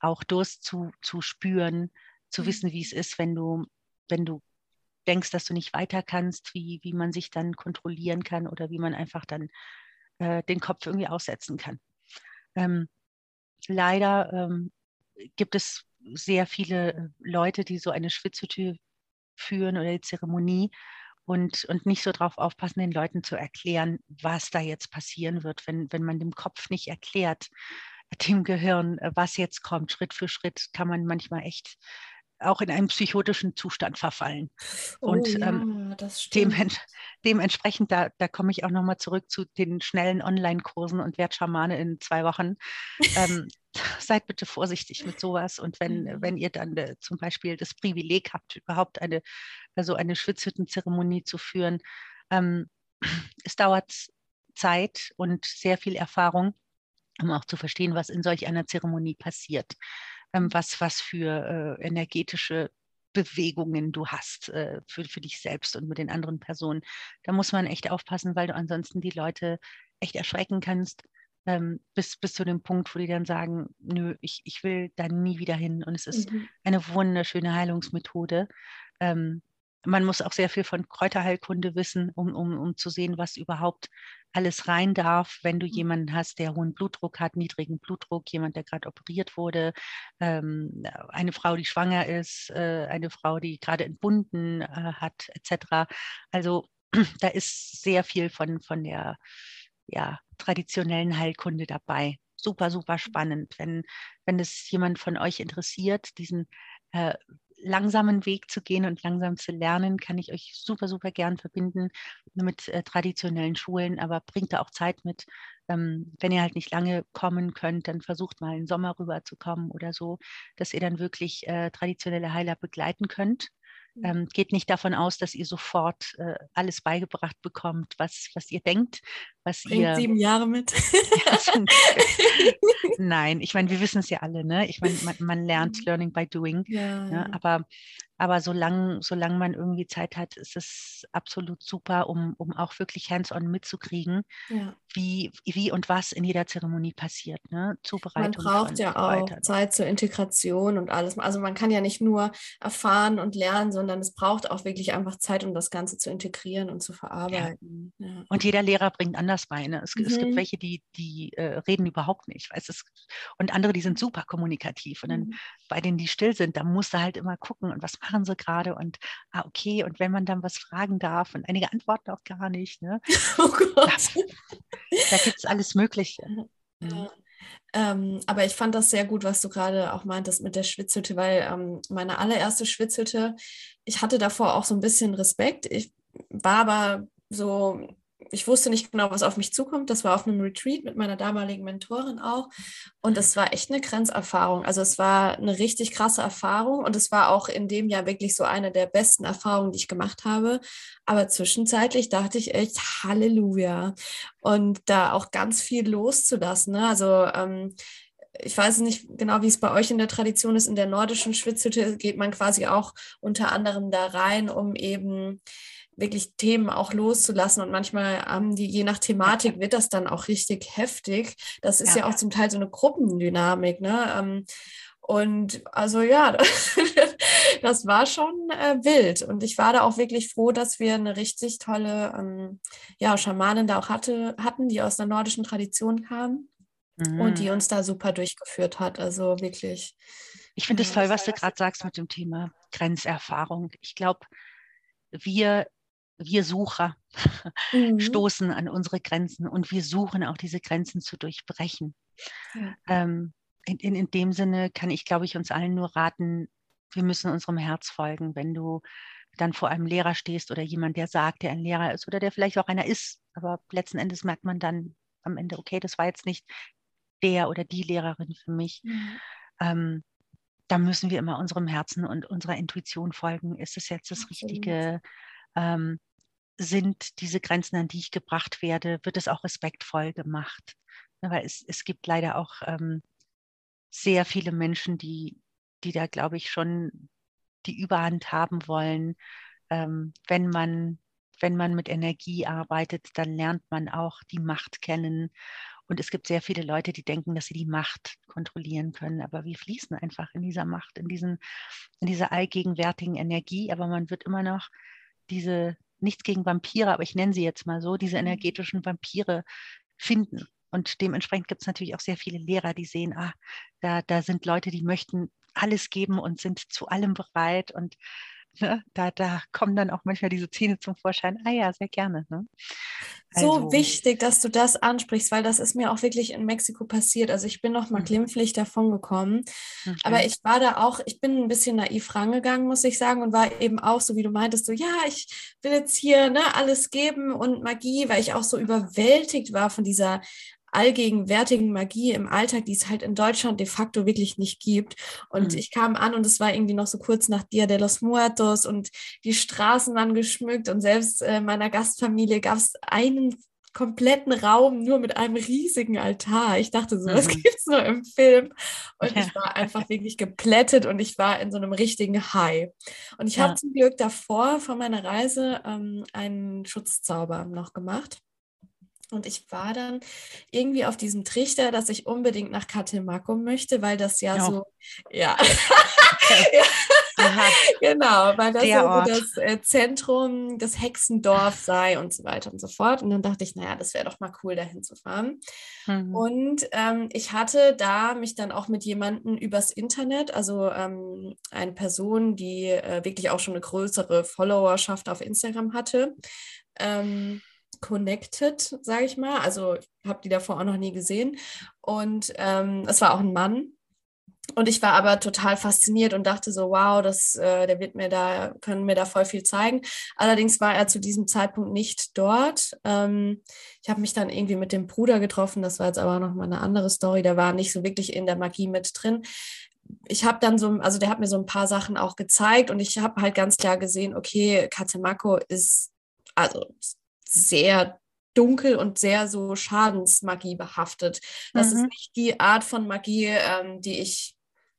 Speaker 2: auch Durst zu, zu spüren, zu mhm. wissen, wie es ist, wenn du wenn du denkst, dass du nicht weiter kannst, wie, wie man sich dann kontrollieren kann oder wie man einfach dann äh, den Kopf irgendwie aussetzen kann. Ähm, leider ähm, gibt es sehr viele Leute, die so eine Schwitzhütte führen oder die Zeremonie und, und nicht so darauf aufpassen, den Leuten zu erklären, was da jetzt passieren wird, wenn, wenn man dem Kopf nicht erklärt, dem Gehirn, äh, was jetzt kommt, Schritt für Schritt, kann man manchmal echt auch in einen psychotischen Zustand verfallen. Oh, und ja, ähm, dements dementsprechend, da, da komme ich auch nochmal zurück zu den schnellen Online-Kursen und Wertschamane in zwei Wochen. ähm, seid bitte vorsichtig mit sowas. Und wenn, mhm. wenn ihr dann äh, zum Beispiel das Privileg habt, überhaupt eine, also eine Schwitzhüttenzeremonie zu führen, ähm, es dauert Zeit und sehr viel Erfahrung, um auch zu verstehen, was in solch einer Zeremonie passiert ähm, was, was für äh, energetische Bewegungen du hast äh, für, für dich selbst und mit den anderen Personen. Da muss man echt aufpassen, weil du ansonsten die Leute echt erschrecken kannst, ähm, bis, bis zu dem Punkt, wo die dann sagen, nö, ich, ich will da nie wieder hin. Und es ist mhm. eine wunderschöne Heilungsmethode. Ähm, man muss auch sehr viel von Kräuterheilkunde wissen, um, um, um zu sehen, was überhaupt alles rein darf, wenn du mhm. jemanden hast, der hohen Blutdruck hat, niedrigen Blutdruck, jemand, der gerade operiert wurde, ähm, eine Frau, die schwanger ist, äh, eine Frau, die gerade entbunden äh, hat, etc. Also da ist sehr viel von, von der ja, traditionellen Heilkunde dabei. Super, super mhm. spannend. Wenn, wenn es jemand von euch interessiert, diesen äh, langsamen Weg zu gehen und langsam zu lernen, kann ich euch super, super gern verbinden mit äh, traditionellen Schulen, aber bringt da auch Zeit mit. Ähm, wenn ihr halt nicht lange kommen könnt, dann versucht mal im Sommer rüberzukommen oder so, dass ihr dann wirklich äh, traditionelle Heiler begleiten könnt. Mhm. Ähm, geht nicht davon aus, dass ihr sofort äh, alles beigebracht bekommt, was, was ihr denkt, was
Speaker 1: Bringt
Speaker 2: ihr.
Speaker 1: sieben Jahre mit.
Speaker 2: Nein, ich meine, wir wissen es ja alle, ne? Ich meine, man, man, lernt mhm. Learning by Doing. Ja, ne? Aber aber solange, solange man irgendwie Zeit hat, ist es absolut super, um, um auch wirklich hands-on mitzukriegen, ja. wie, wie und was in jeder Zeremonie passiert. Ne?
Speaker 1: Zubereitung. Man braucht ja auch Zeit zur Integration und alles. Also man kann ja nicht nur erfahren und lernen, sondern es braucht auch wirklich einfach Zeit, um das Ganze zu integrieren und zu verarbeiten.
Speaker 2: Ja. Ja. Und jeder Lehrer bringt anders bei. Ne? Es, mhm. es, gibt mhm. welche, die, die äh, reden überhaupt nicht. Weiß es, und andere, die sind super kommunikativ. Und dann mhm. bei denen, die still sind, da musst du halt immer gucken und was machen sie gerade und ah, okay, und wenn man dann was fragen darf und einige antworten auch gar nicht. Ne? Oh Gott. Da, da gibt es alles Mögliche.
Speaker 1: Ja. Mhm. Ähm, aber ich fand das sehr gut, was du gerade auch meintest mit der Schwitzhütte, weil ähm, meine allererste Schwitzhütte, ich hatte davor auch so ein bisschen Respekt. Ich war aber so ich wusste nicht genau, was auf mich zukommt. Das war auf einem Retreat mit meiner damaligen Mentorin auch. Und es war echt eine Grenzerfahrung. Also es war eine richtig krasse Erfahrung und es war auch in dem Jahr wirklich so eine der besten Erfahrungen, die ich gemacht habe. Aber zwischenzeitlich dachte ich echt, Halleluja. Und da auch ganz viel loszulassen. Ne? Also ähm, ich weiß nicht genau, wie es bei euch in der Tradition ist. In der nordischen Schwitzhütte geht man quasi auch unter anderem da rein, um eben wirklich Themen auch loszulassen. Und manchmal haben die, je nach Thematik, wird das dann auch richtig heftig. Das ist ja, ja auch zum Teil so eine Gruppendynamik. Ne? Ähm, und also ja, das war schon äh, wild. Und ich war da auch wirklich froh, dass wir eine richtig tolle ähm, ja, Schamanin da auch hatte, hatten, die aus der nordischen Tradition kam mhm. und die uns da super durchgeführt hat. Also wirklich.
Speaker 2: Ich finde es toll, was du gerade sagst mit dem Thema Grenzerfahrung. Ich glaube, wir wir Sucher mhm. stoßen an unsere Grenzen und wir suchen auch diese Grenzen zu durchbrechen. Ja. Ähm, in, in, in dem Sinne kann ich, glaube ich, uns allen nur raten, wir müssen unserem Herz folgen. Wenn du dann vor einem Lehrer stehst oder jemand, der sagt, der ein Lehrer ist oder der vielleicht auch einer ist, aber letzten Endes merkt man dann am Ende, okay, das war jetzt nicht der oder die Lehrerin für mich. Mhm. Ähm, da müssen wir immer unserem Herzen und unserer Intuition folgen. Ist es jetzt das. Richtige? Ähm, sind diese Grenzen, an die ich gebracht werde, wird es auch respektvoll gemacht. Ne, weil es, es gibt leider auch ähm, sehr viele Menschen, die, die da, glaube ich, schon die Überhand haben wollen. Ähm, wenn, man, wenn man mit Energie arbeitet, dann lernt man auch die Macht kennen. Und es gibt sehr viele Leute, die denken, dass sie die Macht kontrollieren können. Aber wir fließen einfach in dieser Macht, in, diesen, in dieser allgegenwärtigen Energie. Aber man wird immer noch diese, nichts gegen Vampire, aber ich nenne sie jetzt mal so, diese mhm. energetischen Vampire finden. Und dementsprechend gibt es natürlich auch sehr viele Lehrer, die sehen, ah, da, da sind Leute, die möchten alles geben und sind zu allem bereit. Und ne? da, da kommen dann auch manchmal diese Zähne zum Vorschein. Ah ja, sehr gerne. Ne?
Speaker 1: Also. So wichtig, dass du das ansprichst, weil das ist mir auch wirklich in Mexiko passiert. Also ich bin noch mal mhm. glimpflich davon gekommen, okay. aber ich war da auch, ich bin ein bisschen naiv rangegangen, muss ich sagen, und war eben auch so, wie du meintest, so ja, ich will jetzt hier ne, alles geben und Magie, weil ich auch so überwältigt war von dieser allgegenwärtigen Magie im Alltag, die es halt in Deutschland de facto wirklich nicht gibt. Und mhm. ich kam an und es war irgendwie noch so kurz nach Dia de los Muertos und die Straßen waren geschmückt und selbst äh, meiner Gastfamilie gab es einen kompletten Raum nur mit einem riesigen Altar. Ich dachte so, mhm. das gibt es nur im Film. Und ja. ich war einfach wirklich geplättet und ich war in so einem richtigen High. Und ich ja. habe zum Glück davor von meiner Reise ähm, einen Schutzzauber noch gemacht. Und ich war dann irgendwie auf diesem Trichter, dass ich unbedingt nach Catemaco möchte, weil das ja, ja. so, ja. ja. genau, weil das so das äh, Zentrum, das Hexendorf sei und so weiter und so fort. Und dann dachte ich, naja, das wäre doch mal cool, dahin zu fahren. Mhm. Und ähm, ich hatte da mich dann auch mit jemandem übers Internet, also ähm, eine Person, die äh, wirklich auch schon eine größere Followerschaft auf Instagram hatte, ähm, connected, sage ich mal. Also ich habe die davor auch noch nie gesehen. Und ähm, es war auch ein Mann. Und ich war aber total fasziniert und dachte so, wow, das, äh, der wird mir da, können mir da voll viel zeigen. Allerdings war er zu diesem Zeitpunkt nicht dort. Ähm, ich habe mich dann irgendwie mit dem Bruder getroffen, das war jetzt aber noch mal eine andere Story, der war nicht so wirklich in der Magie mit drin ich habe dann so, also der hat mir so ein paar Sachen auch gezeigt und ich habe halt ganz klar gesehen, okay, Katemako ist, also sehr dunkel und sehr so Schadensmagie behaftet. Das mhm. ist nicht die Art von Magie, ähm, die ich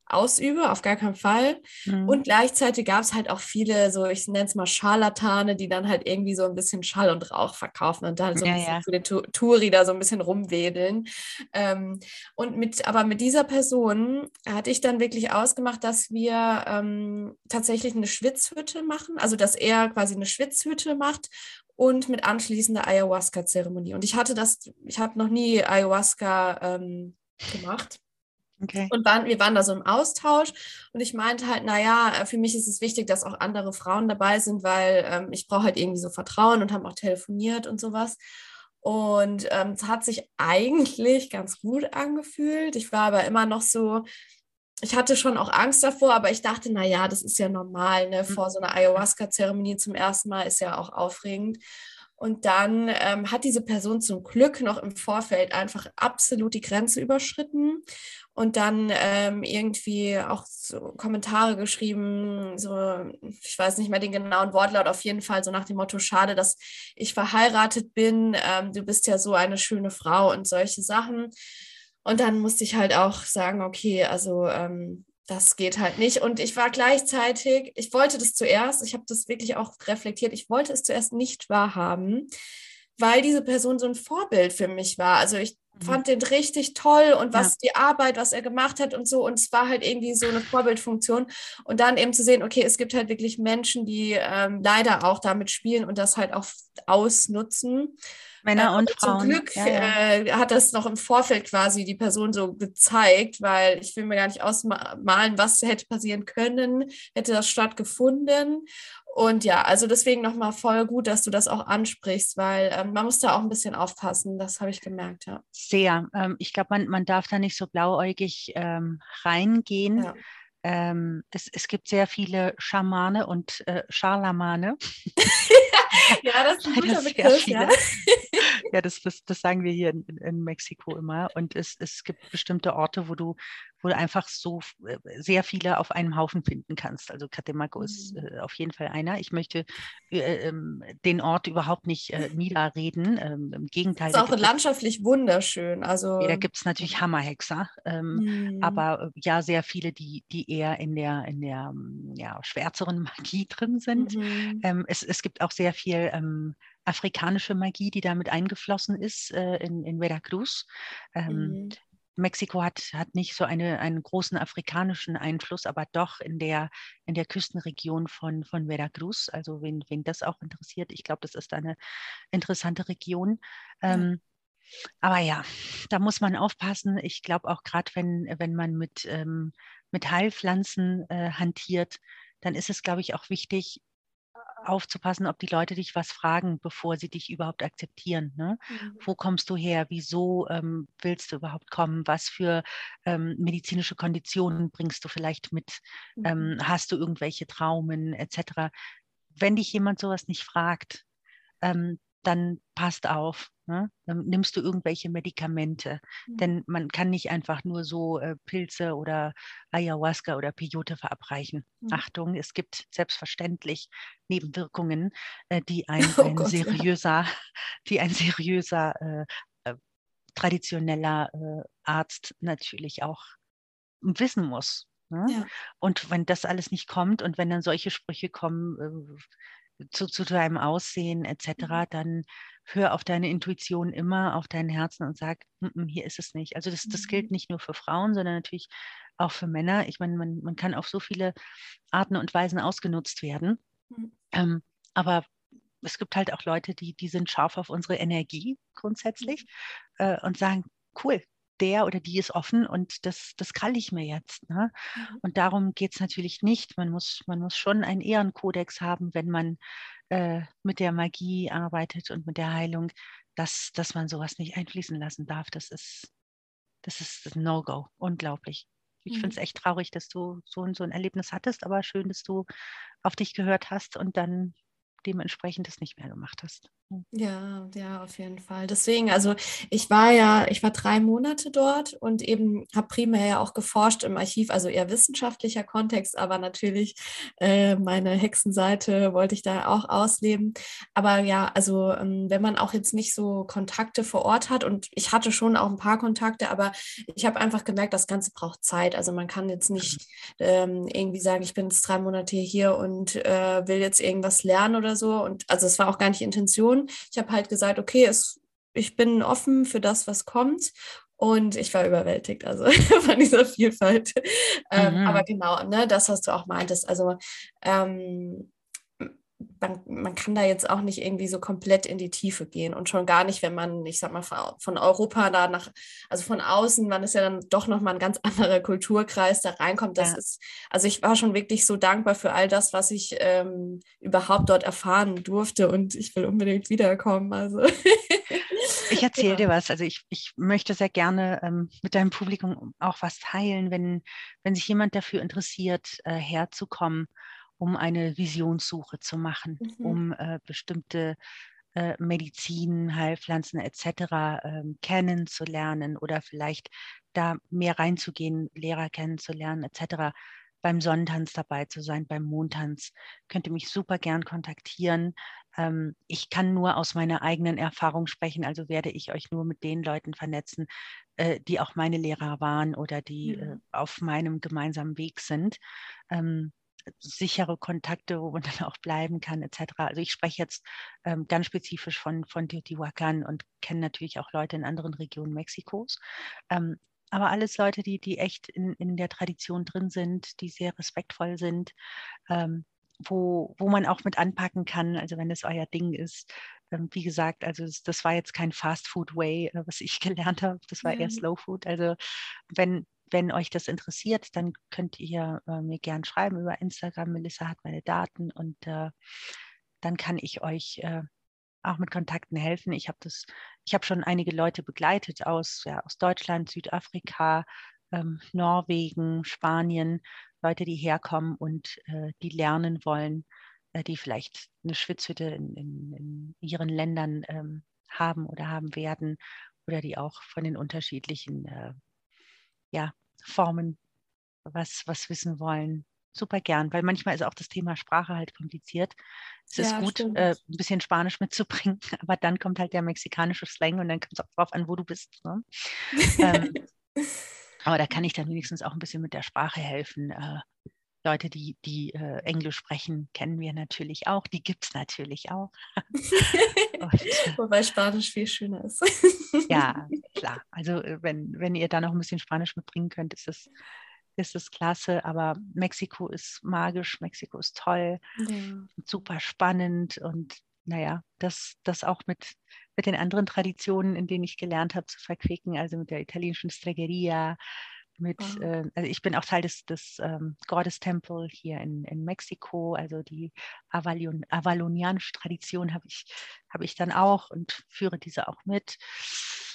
Speaker 1: ausübe, auf gar keinen Fall. Mhm. Und gleichzeitig gab es halt auch viele, so ich nenne es mal Scharlatane, die dann halt irgendwie so ein bisschen Schall und Rauch verkaufen und dann so ein ja, bisschen ja. für den Touri da so ein bisschen rumwedeln. Ähm, und mit, aber mit dieser Person hatte ich dann wirklich ausgemacht, dass wir ähm, tatsächlich eine Schwitzhütte machen, also dass er quasi eine Schwitzhütte macht und mit anschließender Ayahuasca-Zeremonie. Und ich hatte das, ich habe noch nie Ayahuasca ähm, gemacht. Okay. Und waren, wir waren da so im Austausch und ich meinte halt, naja, für mich ist es wichtig, dass auch andere Frauen dabei sind, weil ähm, ich brauche halt irgendwie so Vertrauen und haben auch telefoniert und sowas. Und ähm, es hat sich eigentlich ganz gut angefühlt. Ich war aber immer noch so, ich hatte schon auch Angst davor, aber ich dachte, na ja, das ist ja normal, ne? Mhm. Vor so einer Ayahuasca-Zeremonie zum ersten Mal ist ja auch aufregend. Und dann ähm, hat diese Person zum Glück noch im Vorfeld einfach absolut die Grenze überschritten und dann ähm, irgendwie auch so Kommentare geschrieben, so, ich weiß nicht mehr den genauen Wortlaut, auf jeden Fall so nach dem Motto, schade, dass ich verheiratet bin, ähm, du bist ja so eine schöne Frau und solche Sachen. Und dann musste ich halt auch sagen, okay, also ähm, das geht halt nicht. Und ich war gleichzeitig, ich wollte das zuerst, ich habe das wirklich auch reflektiert, ich wollte es zuerst nicht wahrhaben, weil diese Person so ein Vorbild für mich war. Also ich mhm. fand den richtig toll und was ja. die Arbeit, was er gemacht hat und so. Und es war halt irgendwie so eine Vorbildfunktion. Und dann eben zu sehen, okay, es gibt halt wirklich Menschen, die ähm, leider auch damit spielen und das halt auch ausnutzen.
Speaker 2: Männer und Frauen.
Speaker 1: Zum Glück ja, ja. Äh, hat das noch im Vorfeld quasi die Person so gezeigt, weil ich will mir gar nicht ausmalen, was hätte passieren können, hätte das stattgefunden. Und ja, also deswegen nochmal voll gut, dass du das auch ansprichst, weil ähm, man muss da auch ein bisschen aufpassen, das habe ich gemerkt, ja.
Speaker 2: Sehr. Ähm, ich glaube, man, man darf da nicht so blauäugig ähm, reingehen. Ja. Ähm, es, es gibt sehr viele Schamane und äh, Scharlamane.
Speaker 1: ja, das ist ein guter Begriff, ja.
Speaker 2: ja, das, das, das, sagen wir hier in, in Mexiko immer. Und es, es gibt bestimmte Orte, wo du, wo du einfach so äh, sehr viele auf einem Haufen finden kannst. Also Catemaco mhm. ist äh, auf jeden Fall einer. Ich möchte äh, ähm, den Ort überhaupt nicht äh, niederreden. Ähm, Im Gegenteil.
Speaker 1: Es ist auch landschaftlich wunderschön. Also,
Speaker 2: da gibt es natürlich Hammerhexer, ähm, mhm. aber äh, ja, sehr viele, die, die eher in der, in der ja, schwärzeren Magie drin sind. Mhm. Es, es gibt auch sehr viel afrikanische Magie, die damit eingeflossen ist äh, in, in Veracruz. Ähm, mhm. Mexiko hat, hat nicht so eine, einen großen afrikanischen Einfluss, aber doch in der, in der Küstenregion von, von Veracruz. Also wen, wen das auch interessiert, ich glaube, das ist eine interessante Region. Ähm, aber ja, da muss man aufpassen. Ich glaube auch gerade, wenn, wenn man mit, ähm, mit Heilpflanzen äh, hantiert, dann ist es, glaube ich, auch wichtig, aufzupassen, ob die Leute dich was fragen, bevor sie dich überhaupt akzeptieren. Ne? Mhm. Wo kommst du her? Wieso ähm, willst du überhaupt kommen? Was für ähm, medizinische Konditionen bringst du vielleicht mit? Ähm, mhm. hast du irgendwelche Traumen etc.? Wenn dich jemand sowas nicht fragt, ähm, dann passt auf. Ne? Dann nimmst du irgendwelche Medikamente. Mhm. Denn man kann nicht einfach nur so äh, Pilze oder Ayahuasca oder Peyote verabreichen. Mhm. Achtung, es gibt selbstverständlich Nebenwirkungen, äh, die ein, oh ein Gott, seriöser, ja. die ein seriöser äh, äh traditioneller äh, Arzt natürlich auch wissen muss. Ne? Ja. Und wenn das alles nicht kommt und wenn dann solche Sprüche kommen, äh, zu, zu deinem Aussehen etc., mhm. dann hör auf deine Intuition immer, auf dein Herzen und sag, M -m, hier ist es nicht. Also das, das gilt mhm. nicht nur für Frauen, sondern natürlich auch für Männer. Ich meine, man, man kann auf so viele Arten und Weisen ausgenutzt werden. Mhm. Ähm, aber es gibt halt auch Leute, die, die sind scharf auf unsere Energie grundsätzlich äh, und sagen, cool, der oder die ist offen und das, das kann ich mir jetzt. Ne? Mhm. Und darum geht es natürlich nicht. Man muss, man muss schon einen Ehrenkodex haben, wenn man äh, mit der Magie arbeitet und mit der Heilung, dass, dass man sowas nicht einfließen lassen darf. Das ist, das ist ein No-Go. Unglaublich. Ich mhm. finde es echt traurig, dass du so, so ein Erlebnis hattest, aber schön, dass du auf dich gehört hast und dann dementsprechend das nicht mehr gemacht hast.
Speaker 1: Hm. Ja, ja, auf jeden Fall. Deswegen, also ich war ja, ich war drei Monate dort und eben habe primär ja auch geforscht im Archiv, also eher wissenschaftlicher Kontext, aber natürlich äh, meine Hexenseite wollte ich da auch ausleben. Aber ja, also ähm, wenn man auch jetzt nicht so Kontakte vor Ort hat und ich hatte schon auch ein paar Kontakte, aber ich habe einfach gemerkt, das Ganze braucht Zeit. Also man kann jetzt nicht ähm, irgendwie sagen, ich bin jetzt drei Monate hier und äh, will jetzt irgendwas lernen oder so. Und also es war auch gar nicht Intention. Ich habe halt gesagt, okay, es, ich bin offen für das, was kommt. Und ich war überwältigt, also von dieser Vielfalt. Ähm, mhm. aber genau, ne, das, was du auch meintest, also ähm, man, man kann da jetzt auch nicht irgendwie so komplett in die Tiefe gehen und schon gar nicht, wenn man, ich sag mal, von Europa da nach, also von außen, man ist ja dann doch nochmal ein ganz anderer Kulturkreis, da reinkommt. Das ja. ist, also ich war schon wirklich so dankbar für all das, was ich ähm, überhaupt dort erfahren durfte und ich will unbedingt wiederkommen. Also.
Speaker 2: Ich erzähle dir was. Also ich, ich möchte sehr gerne ähm, mit deinem Publikum auch was teilen, wenn, wenn sich jemand dafür interessiert, äh, herzukommen um eine Visionssuche zu machen, mhm. um äh, bestimmte äh, Medizin, Heilpflanzen etc. Äh, kennenzulernen oder vielleicht da mehr reinzugehen, Lehrer kennenzulernen etc. Beim Sonnentanz dabei zu sein, beim Mondtanz, könnt ihr mich super gern kontaktieren. Ähm, ich kann nur aus meiner eigenen Erfahrung sprechen, also werde ich euch nur mit den Leuten vernetzen, äh, die auch meine Lehrer waren oder die mhm. auf meinem gemeinsamen Weg sind. Ähm, sichere Kontakte, wo man dann auch bleiben kann, etc. Also ich spreche jetzt ähm, ganz spezifisch von, von Teotihuacan und kenne natürlich auch Leute in anderen Regionen Mexikos. Ähm, aber alles Leute, die, die echt in, in der Tradition drin sind, die sehr respektvoll sind, ähm, wo, wo man auch mit anpacken kann, also wenn es euer Ding ist. Ähm, wie gesagt, also das, war jetzt kein Fast Food Way, äh, was ich gelernt habe, das war ja. eher Slow Food. Also wenn, wenn euch das interessiert, dann könnt ihr äh, mir gern schreiben über Instagram. Melissa hat meine Daten und äh, dann kann ich euch äh, auch mit Kontakten helfen. Ich habe das, ich habe schon einige Leute begleitet aus, ja, aus Deutschland, Südafrika, ähm, Norwegen, Spanien, Leute, die herkommen und äh, die lernen wollen, äh, die vielleicht eine Schwitzhütte in, in, in ihren Ländern ähm, haben oder haben werden oder die auch von den unterschiedlichen äh, ja, Formen was, was wissen wollen. Super gern, weil manchmal ist auch das Thema Sprache halt kompliziert. Es ja, ist gut, äh, ein bisschen Spanisch mitzubringen, aber dann kommt halt der mexikanische Slang und dann kommt es auch drauf an, wo du bist. Ne? ähm, aber da kann ich dann wenigstens auch ein bisschen mit der Sprache helfen. Äh, Leute, die, die äh, Englisch sprechen, kennen wir natürlich auch. Die gibt es natürlich auch.
Speaker 1: Und, äh, Wobei Spanisch viel schöner ist.
Speaker 2: ja, klar. Also äh, wenn, wenn ihr da noch ein bisschen Spanisch mitbringen könnt, ist es, ist es klasse. Aber Mexiko ist magisch, Mexiko ist toll, ja. super spannend und naja, das, das auch mit, mit den anderen Traditionen, in denen ich gelernt habe, zu verquicken, also mit der italienischen Stregheria, mit, wow. äh, also ich bin auch Teil des, des ähm, Goddess Temple hier in, in Mexiko, also die Avalon, avalonianische Tradition habe ich, hab ich dann auch und führe diese auch mit.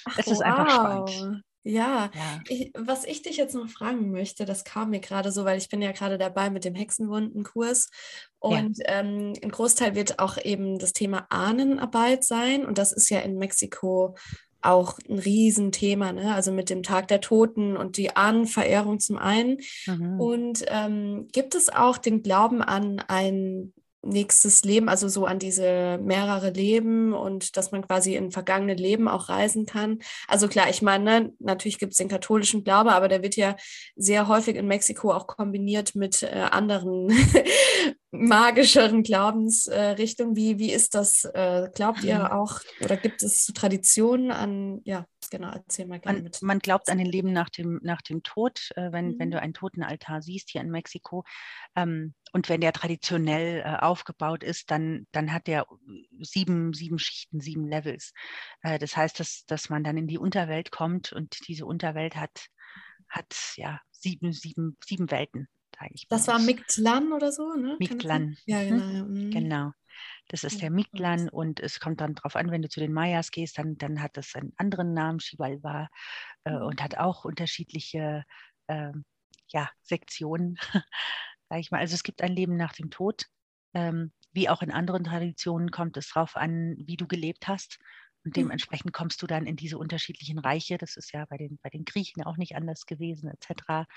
Speaker 2: Ach, es ist wow. einfach spannend.
Speaker 1: Ja, ja. Ich, was ich dich jetzt noch fragen möchte, das kam mir gerade so, weil ich bin ja gerade dabei mit dem Hexenwundenkurs und ja. ähm, ein Großteil wird auch eben das Thema Ahnenarbeit sein und das ist ja in Mexiko auch ein Riesenthema, ne? also mit dem Tag der Toten und die Ahnenverehrung zum einen. Mhm. Und ähm, gibt es auch den Glauben an ein nächstes Leben, also so an diese mehrere Leben und dass man quasi in vergangene Leben auch reisen kann. Also klar, ich meine, ne, natürlich gibt es den katholischen Glaube, aber der wird ja sehr häufig in Mexiko auch kombiniert mit äh, anderen magischeren Glaubensrichtungen. Äh, wie, wie ist das? Äh, glaubt ihr mhm. auch oder gibt es Traditionen an, ja, genau, erzähl mal
Speaker 2: gerne man, mit. Man glaubt an den Leben nach dem, nach dem Tod, äh, wenn, mhm. wenn du einen Totenaltar siehst hier in Mexiko. Ähm, und wenn der traditionell äh, aufgebaut ist, dann, dann hat der sieben, sieben Schichten, sieben Levels. Äh, das heißt, dass, dass man dann in die Unterwelt kommt und diese Unterwelt hat, hat ja sieben, sieben, sieben Welten.
Speaker 1: Das war Mictlan oder so, ne?
Speaker 2: Mictlan.
Speaker 1: Ja, genau. Ja. Mhm.
Speaker 2: Genau. Das ist der Mictlan und es kommt dann darauf an, wenn du zu den Mayas gehst, dann, dann hat das einen anderen Namen, Xibalba, äh, mhm. und hat auch unterschiedliche äh, ja, Sektionen, sage ich mal. Also es gibt ein Leben nach dem Tod. Ähm, wie auch in anderen Traditionen kommt es darauf an, wie du gelebt hast. Und mhm. dementsprechend kommst du dann in diese unterschiedlichen Reiche. Das ist ja bei den, bei den Griechen auch nicht anders gewesen, etc.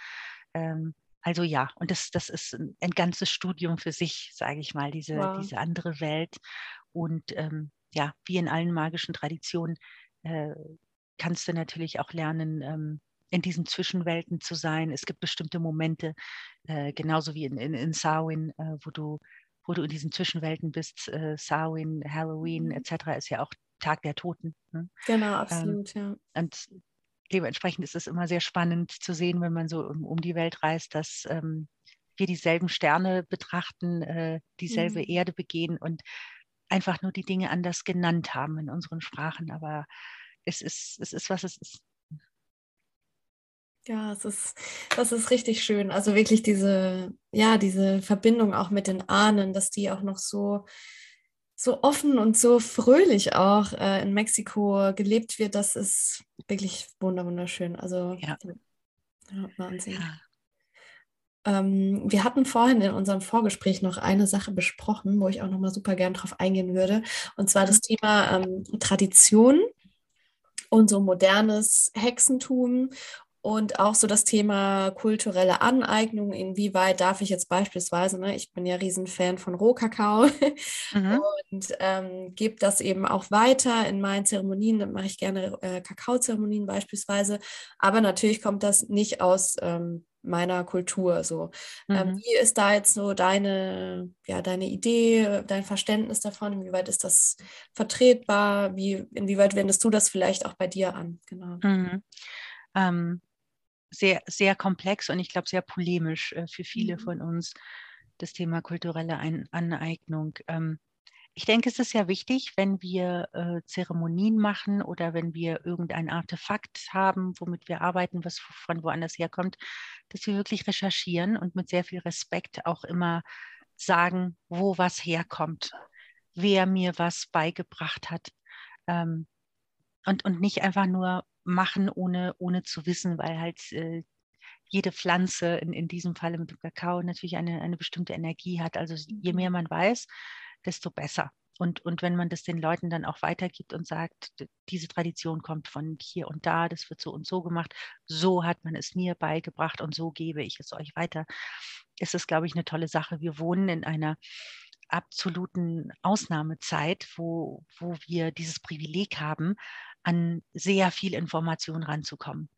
Speaker 2: Ähm, also ja, und das, das ist ein, ein ganzes Studium für sich, sage ich mal, diese, wow. diese andere Welt. Und ähm, ja, wie in allen magischen Traditionen äh, kannst du natürlich auch lernen, ähm, in diesen Zwischenwelten zu sein. Es gibt bestimmte Momente, äh, genauso wie in, in, in Samhain, äh, wo, du, wo du in diesen Zwischenwelten bist. Äh, Samhain, Halloween mhm. etc. ist ja auch Tag der Toten.
Speaker 1: Ne? Genau, ähm, absolut, ähm,
Speaker 2: ja. Und dementsprechend ist es immer sehr spannend zu sehen, wenn man so um, um die Welt reist, dass ähm, wir dieselben Sterne betrachten, äh, dieselbe mhm. Erde begehen und einfach nur die Dinge anders genannt haben in unseren Sprachen. Aber es ist, es ist, was es ist.
Speaker 1: Ja, es ist, das ist richtig schön. Also wirklich diese, ja, diese Verbindung auch mit den Ahnen, dass die auch noch so so offen und so fröhlich auch äh, in Mexiko gelebt wird, das ist wirklich wunderschön. Also ja. Ja, Wahnsinn. Ja. Ähm, wir hatten vorhin in unserem Vorgespräch noch eine Sache besprochen, wo ich auch nochmal super gern drauf eingehen würde, und zwar das mhm. Thema ähm, Tradition und so modernes Hexentum und auch so das Thema kulturelle Aneignung, inwieweit darf ich jetzt beispielsweise, ne, ich bin ja Riesenfan von Rohkakao mhm. und ähm, gebe das eben auch weiter in meinen Zeremonien, dann mache ich gerne äh, Kakaozeremonien beispielsweise, aber natürlich kommt das nicht aus ähm, meiner Kultur so. Ähm, mhm. wie ist da jetzt so deine, ja, deine Idee, dein Verständnis davon? Inwieweit ist das vertretbar? Wie, inwieweit wendest du das vielleicht auch bei dir an?
Speaker 2: Genau. Mhm. Ähm, sehr, sehr komplex und ich glaube sehr polemisch äh, für viele mhm. von uns, das Thema kulturelle Ein Aneignung. Ähm, ich denke, es ist ja wichtig, wenn wir äh, Zeremonien machen oder wenn wir irgendein Artefakt haben, womit wir arbeiten, was von woanders herkommt, dass wir wirklich recherchieren und mit sehr viel Respekt auch immer sagen, wo was herkommt, wer mir was beigebracht hat. Ähm, und, und nicht einfach nur machen, ohne, ohne zu wissen, weil halt äh, jede Pflanze, in, in diesem Fall mit dem Kakao, natürlich eine, eine bestimmte Energie hat. Also je mehr man weiß, desto besser. Und, und wenn man das den Leuten dann auch weitergibt und sagt, diese Tradition kommt von hier und da, das wird so und so gemacht, so hat man es mir beigebracht und so gebe ich es euch weiter, ist es, glaube ich, eine tolle Sache. Wir wohnen in einer absoluten Ausnahmezeit, wo, wo wir dieses Privileg haben, an sehr viel Information ranzukommen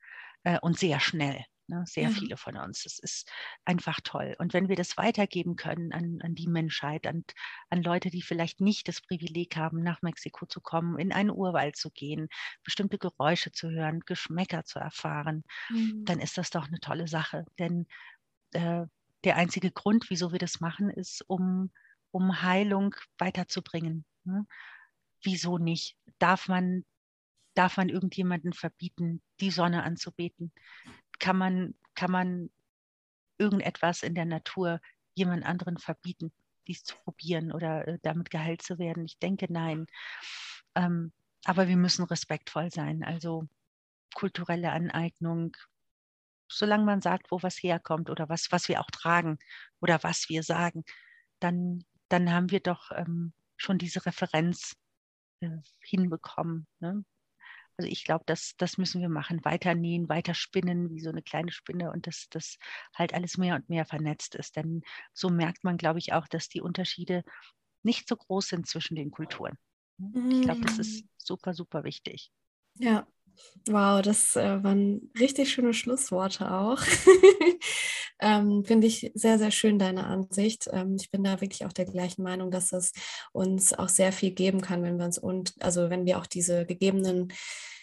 Speaker 2: äh, und sehr schnell. Ne, sehr ja. viele von uns. Es ist einfach toll. Und wenn wir das weitergeben können an, an die Menschheit, an, an Leute, die vielleicht nicht das Privileg haben, nach Mexiko zu kommen, in einen Urwald zu gehen, bestimmte Geräusche zu hören, Geschmäcker zu erfahren, mhm. dann ist das doch eine tolle Sache. Denn äh, der einzige Grund, wieso wir das machen, ist, um, um Heilung weiterzubringen. Ne? Wieso nicht? Darf man darf man irgendjemanden verbieten, die Sonne anzubeten? kann man, kann man irgendetwas in der Natur jemand anderen verbieten, dies zu probieren oder äh, damit geheilt zu werden? Ich denke nein. Ähm, aber wir müssen respektvoll sein. Also kulturelle Aneignung, solange man sagt, wo was herkommt oder was, was wir auch tragen oder was wir sagen, dann, dann haben wir doch ähm, schon diese Referenz äh, hinbekommen. Ne? Also ich glaube, das, das müssen wir machen. Weiter nähen, weiter spinnen, wie so eine kleine Spinne und dass das halt alles mehr und mehr vernetzt ist. Denn so merkt man, glaube ich, auch, dass die Unterschiede nicht so groß sind zwischen den Kulturen. Ich glaube, das ist mm. super, super wichtig.
Speaker 1: Ja, wow, das äh, waren richtig schöne Schlussworte auch. ähm, Finde ich sehr, sehr schön, deine Ansicht. Ähm, ich bin da wirklich auch der gleichen Meinung, dass es uns auch sehr viel geben kann, wenn wir uns und also wenn wir auch diese gegebenen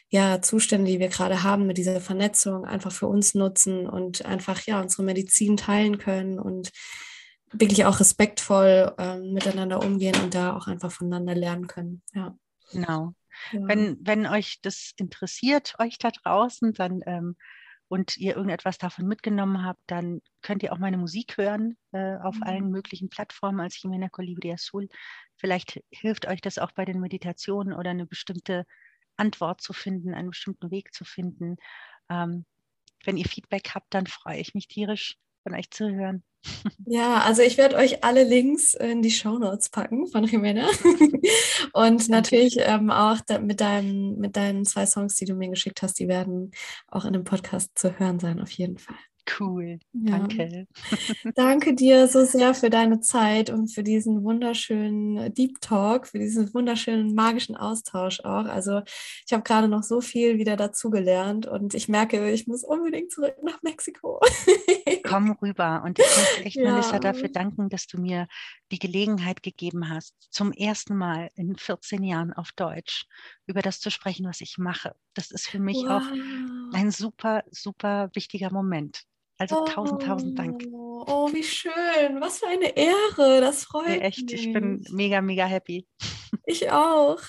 Speaker 1: ja, Zustände, die wir gerade haben, mit dieser Vernetzung einfach für uns nutzen und einfach ja unsere Medizin teilen können und wirklich auch respektvoll ähm, miteinander umgehen und da auch einfach voneinander lernen können. Ja.
Speaker 2: Genau. Ja. Wenn, wenn euch das interessiert, euch da draußen, dann ähm, und ihr irgendetwas davon mitgenommen habt, dann könnt ihr auch meine Musik hören äh, auf mhm. allen möglichen Plattformen als Jimena Colibri Azul. Vielleicht hilft euch das auch bei den Meditationen oder eine bestimmte Antwort zu finden, einen bestimmten Weg zu finden. Ähm, wenn ihr Feedback habt, dann freue ich mich tierisch, von euch zu hören.
Speaker 1: Ja, also ich werde euch alle Links in die Show Notes packen von Jimena. Und natürlich ähm, auch mit, deinem, mit deinen zwei Songs, die du mir geschickt hast, die werden auch in dem Podcast zu hören sein, auf jeden Fall.
Speaker 2: Cool, ja. danke.
Speaker 1: Danke dir so sehr für deine Zeit und für diesen wunderschönen Deep Talk, für diesen wunderschönen magischen Austausch auch. Also ich habe gerade noch so viel wieder dazugelernt und ich merke, ich muss unbedingt zurück nach Mexiko.
Speaker 2: Komm rüber und ich möchte echt, ja. Melissa, dafür danken, dass du mir die Gelegenheit gegeben hast, zum ersten Mal in 14 Jahren auf Deutsch über das zu sprechen, was ich mache. Das ist für mich wow. auch ein super, super wichtiger Moment. Also oh, tausend, tausend Dank.
Speaker 1: Oh, wie schön. Was für eine Ehre. Das freut ja,
Speaker 2: echt,
Speaker 1: mich.
Speaker 2: ich bin mega, mega happy.
Speaker 1: Ich auch.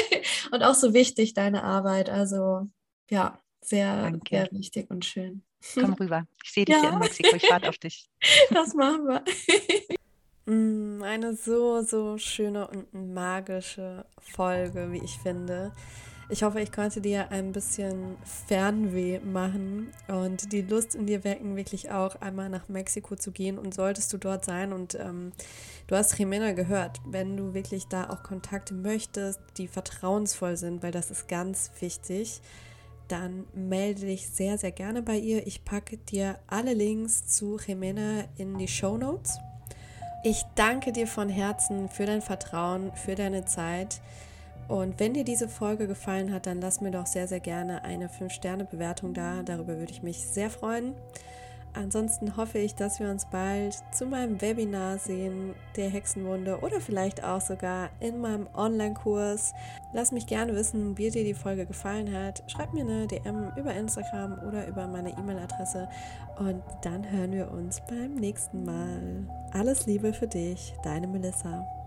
Speaker 1: und auch so wichtig, deine Arbeit. Also ja, sehr, Danke. sehr wichtig und schön.
Speaker 2: Komm rüber. Ich sehe dich ja. hier in Mexiko. Ich warte auf dich.
Speaker 1: Das machen wir. Mm, eine so, so schöne und magische Folge, wie ich finde. Ich hoffe, ich konnte dir ein bisschen Fernweh machen und die Lust in dir wecken, wirklich auch einmal nach Mexiko zu gehen. Und solltest du dort sein und ähm, du hast Jimena gehört, wenn du wirklich da auch Kontakte möchtest, die vertrauensvoll sind, weil das ist ganz wichtig, dann melde dich sehr, sehr gerne bei ihr. Ich packe dir alle Links zu Jimena in die Show Notes. Ich danke dir von Herzen für dein Vertrauen, für deine Zeit. Und wenn dir diese Folge gefallen hat, dann lass mir doch sehr, sehr gerne eine 5-Sterne-Bewertung da. Darüber würde ich mich sehr freuen. Ansonsten hoffe ich, dass wir uns bald zu meinem Webinar sehen, der Hexenwunde oder vielleicht auch sogar in meinem Online-Kurs. Lass mich gerne wissen, wie dir die Folge gefallen hat. Schreib mir eine DM über Instagram oder über meine E-Mail-Adresse und dann hören wir uns beim nächsten Mal. Alles Liebe für dich, deine Melissa.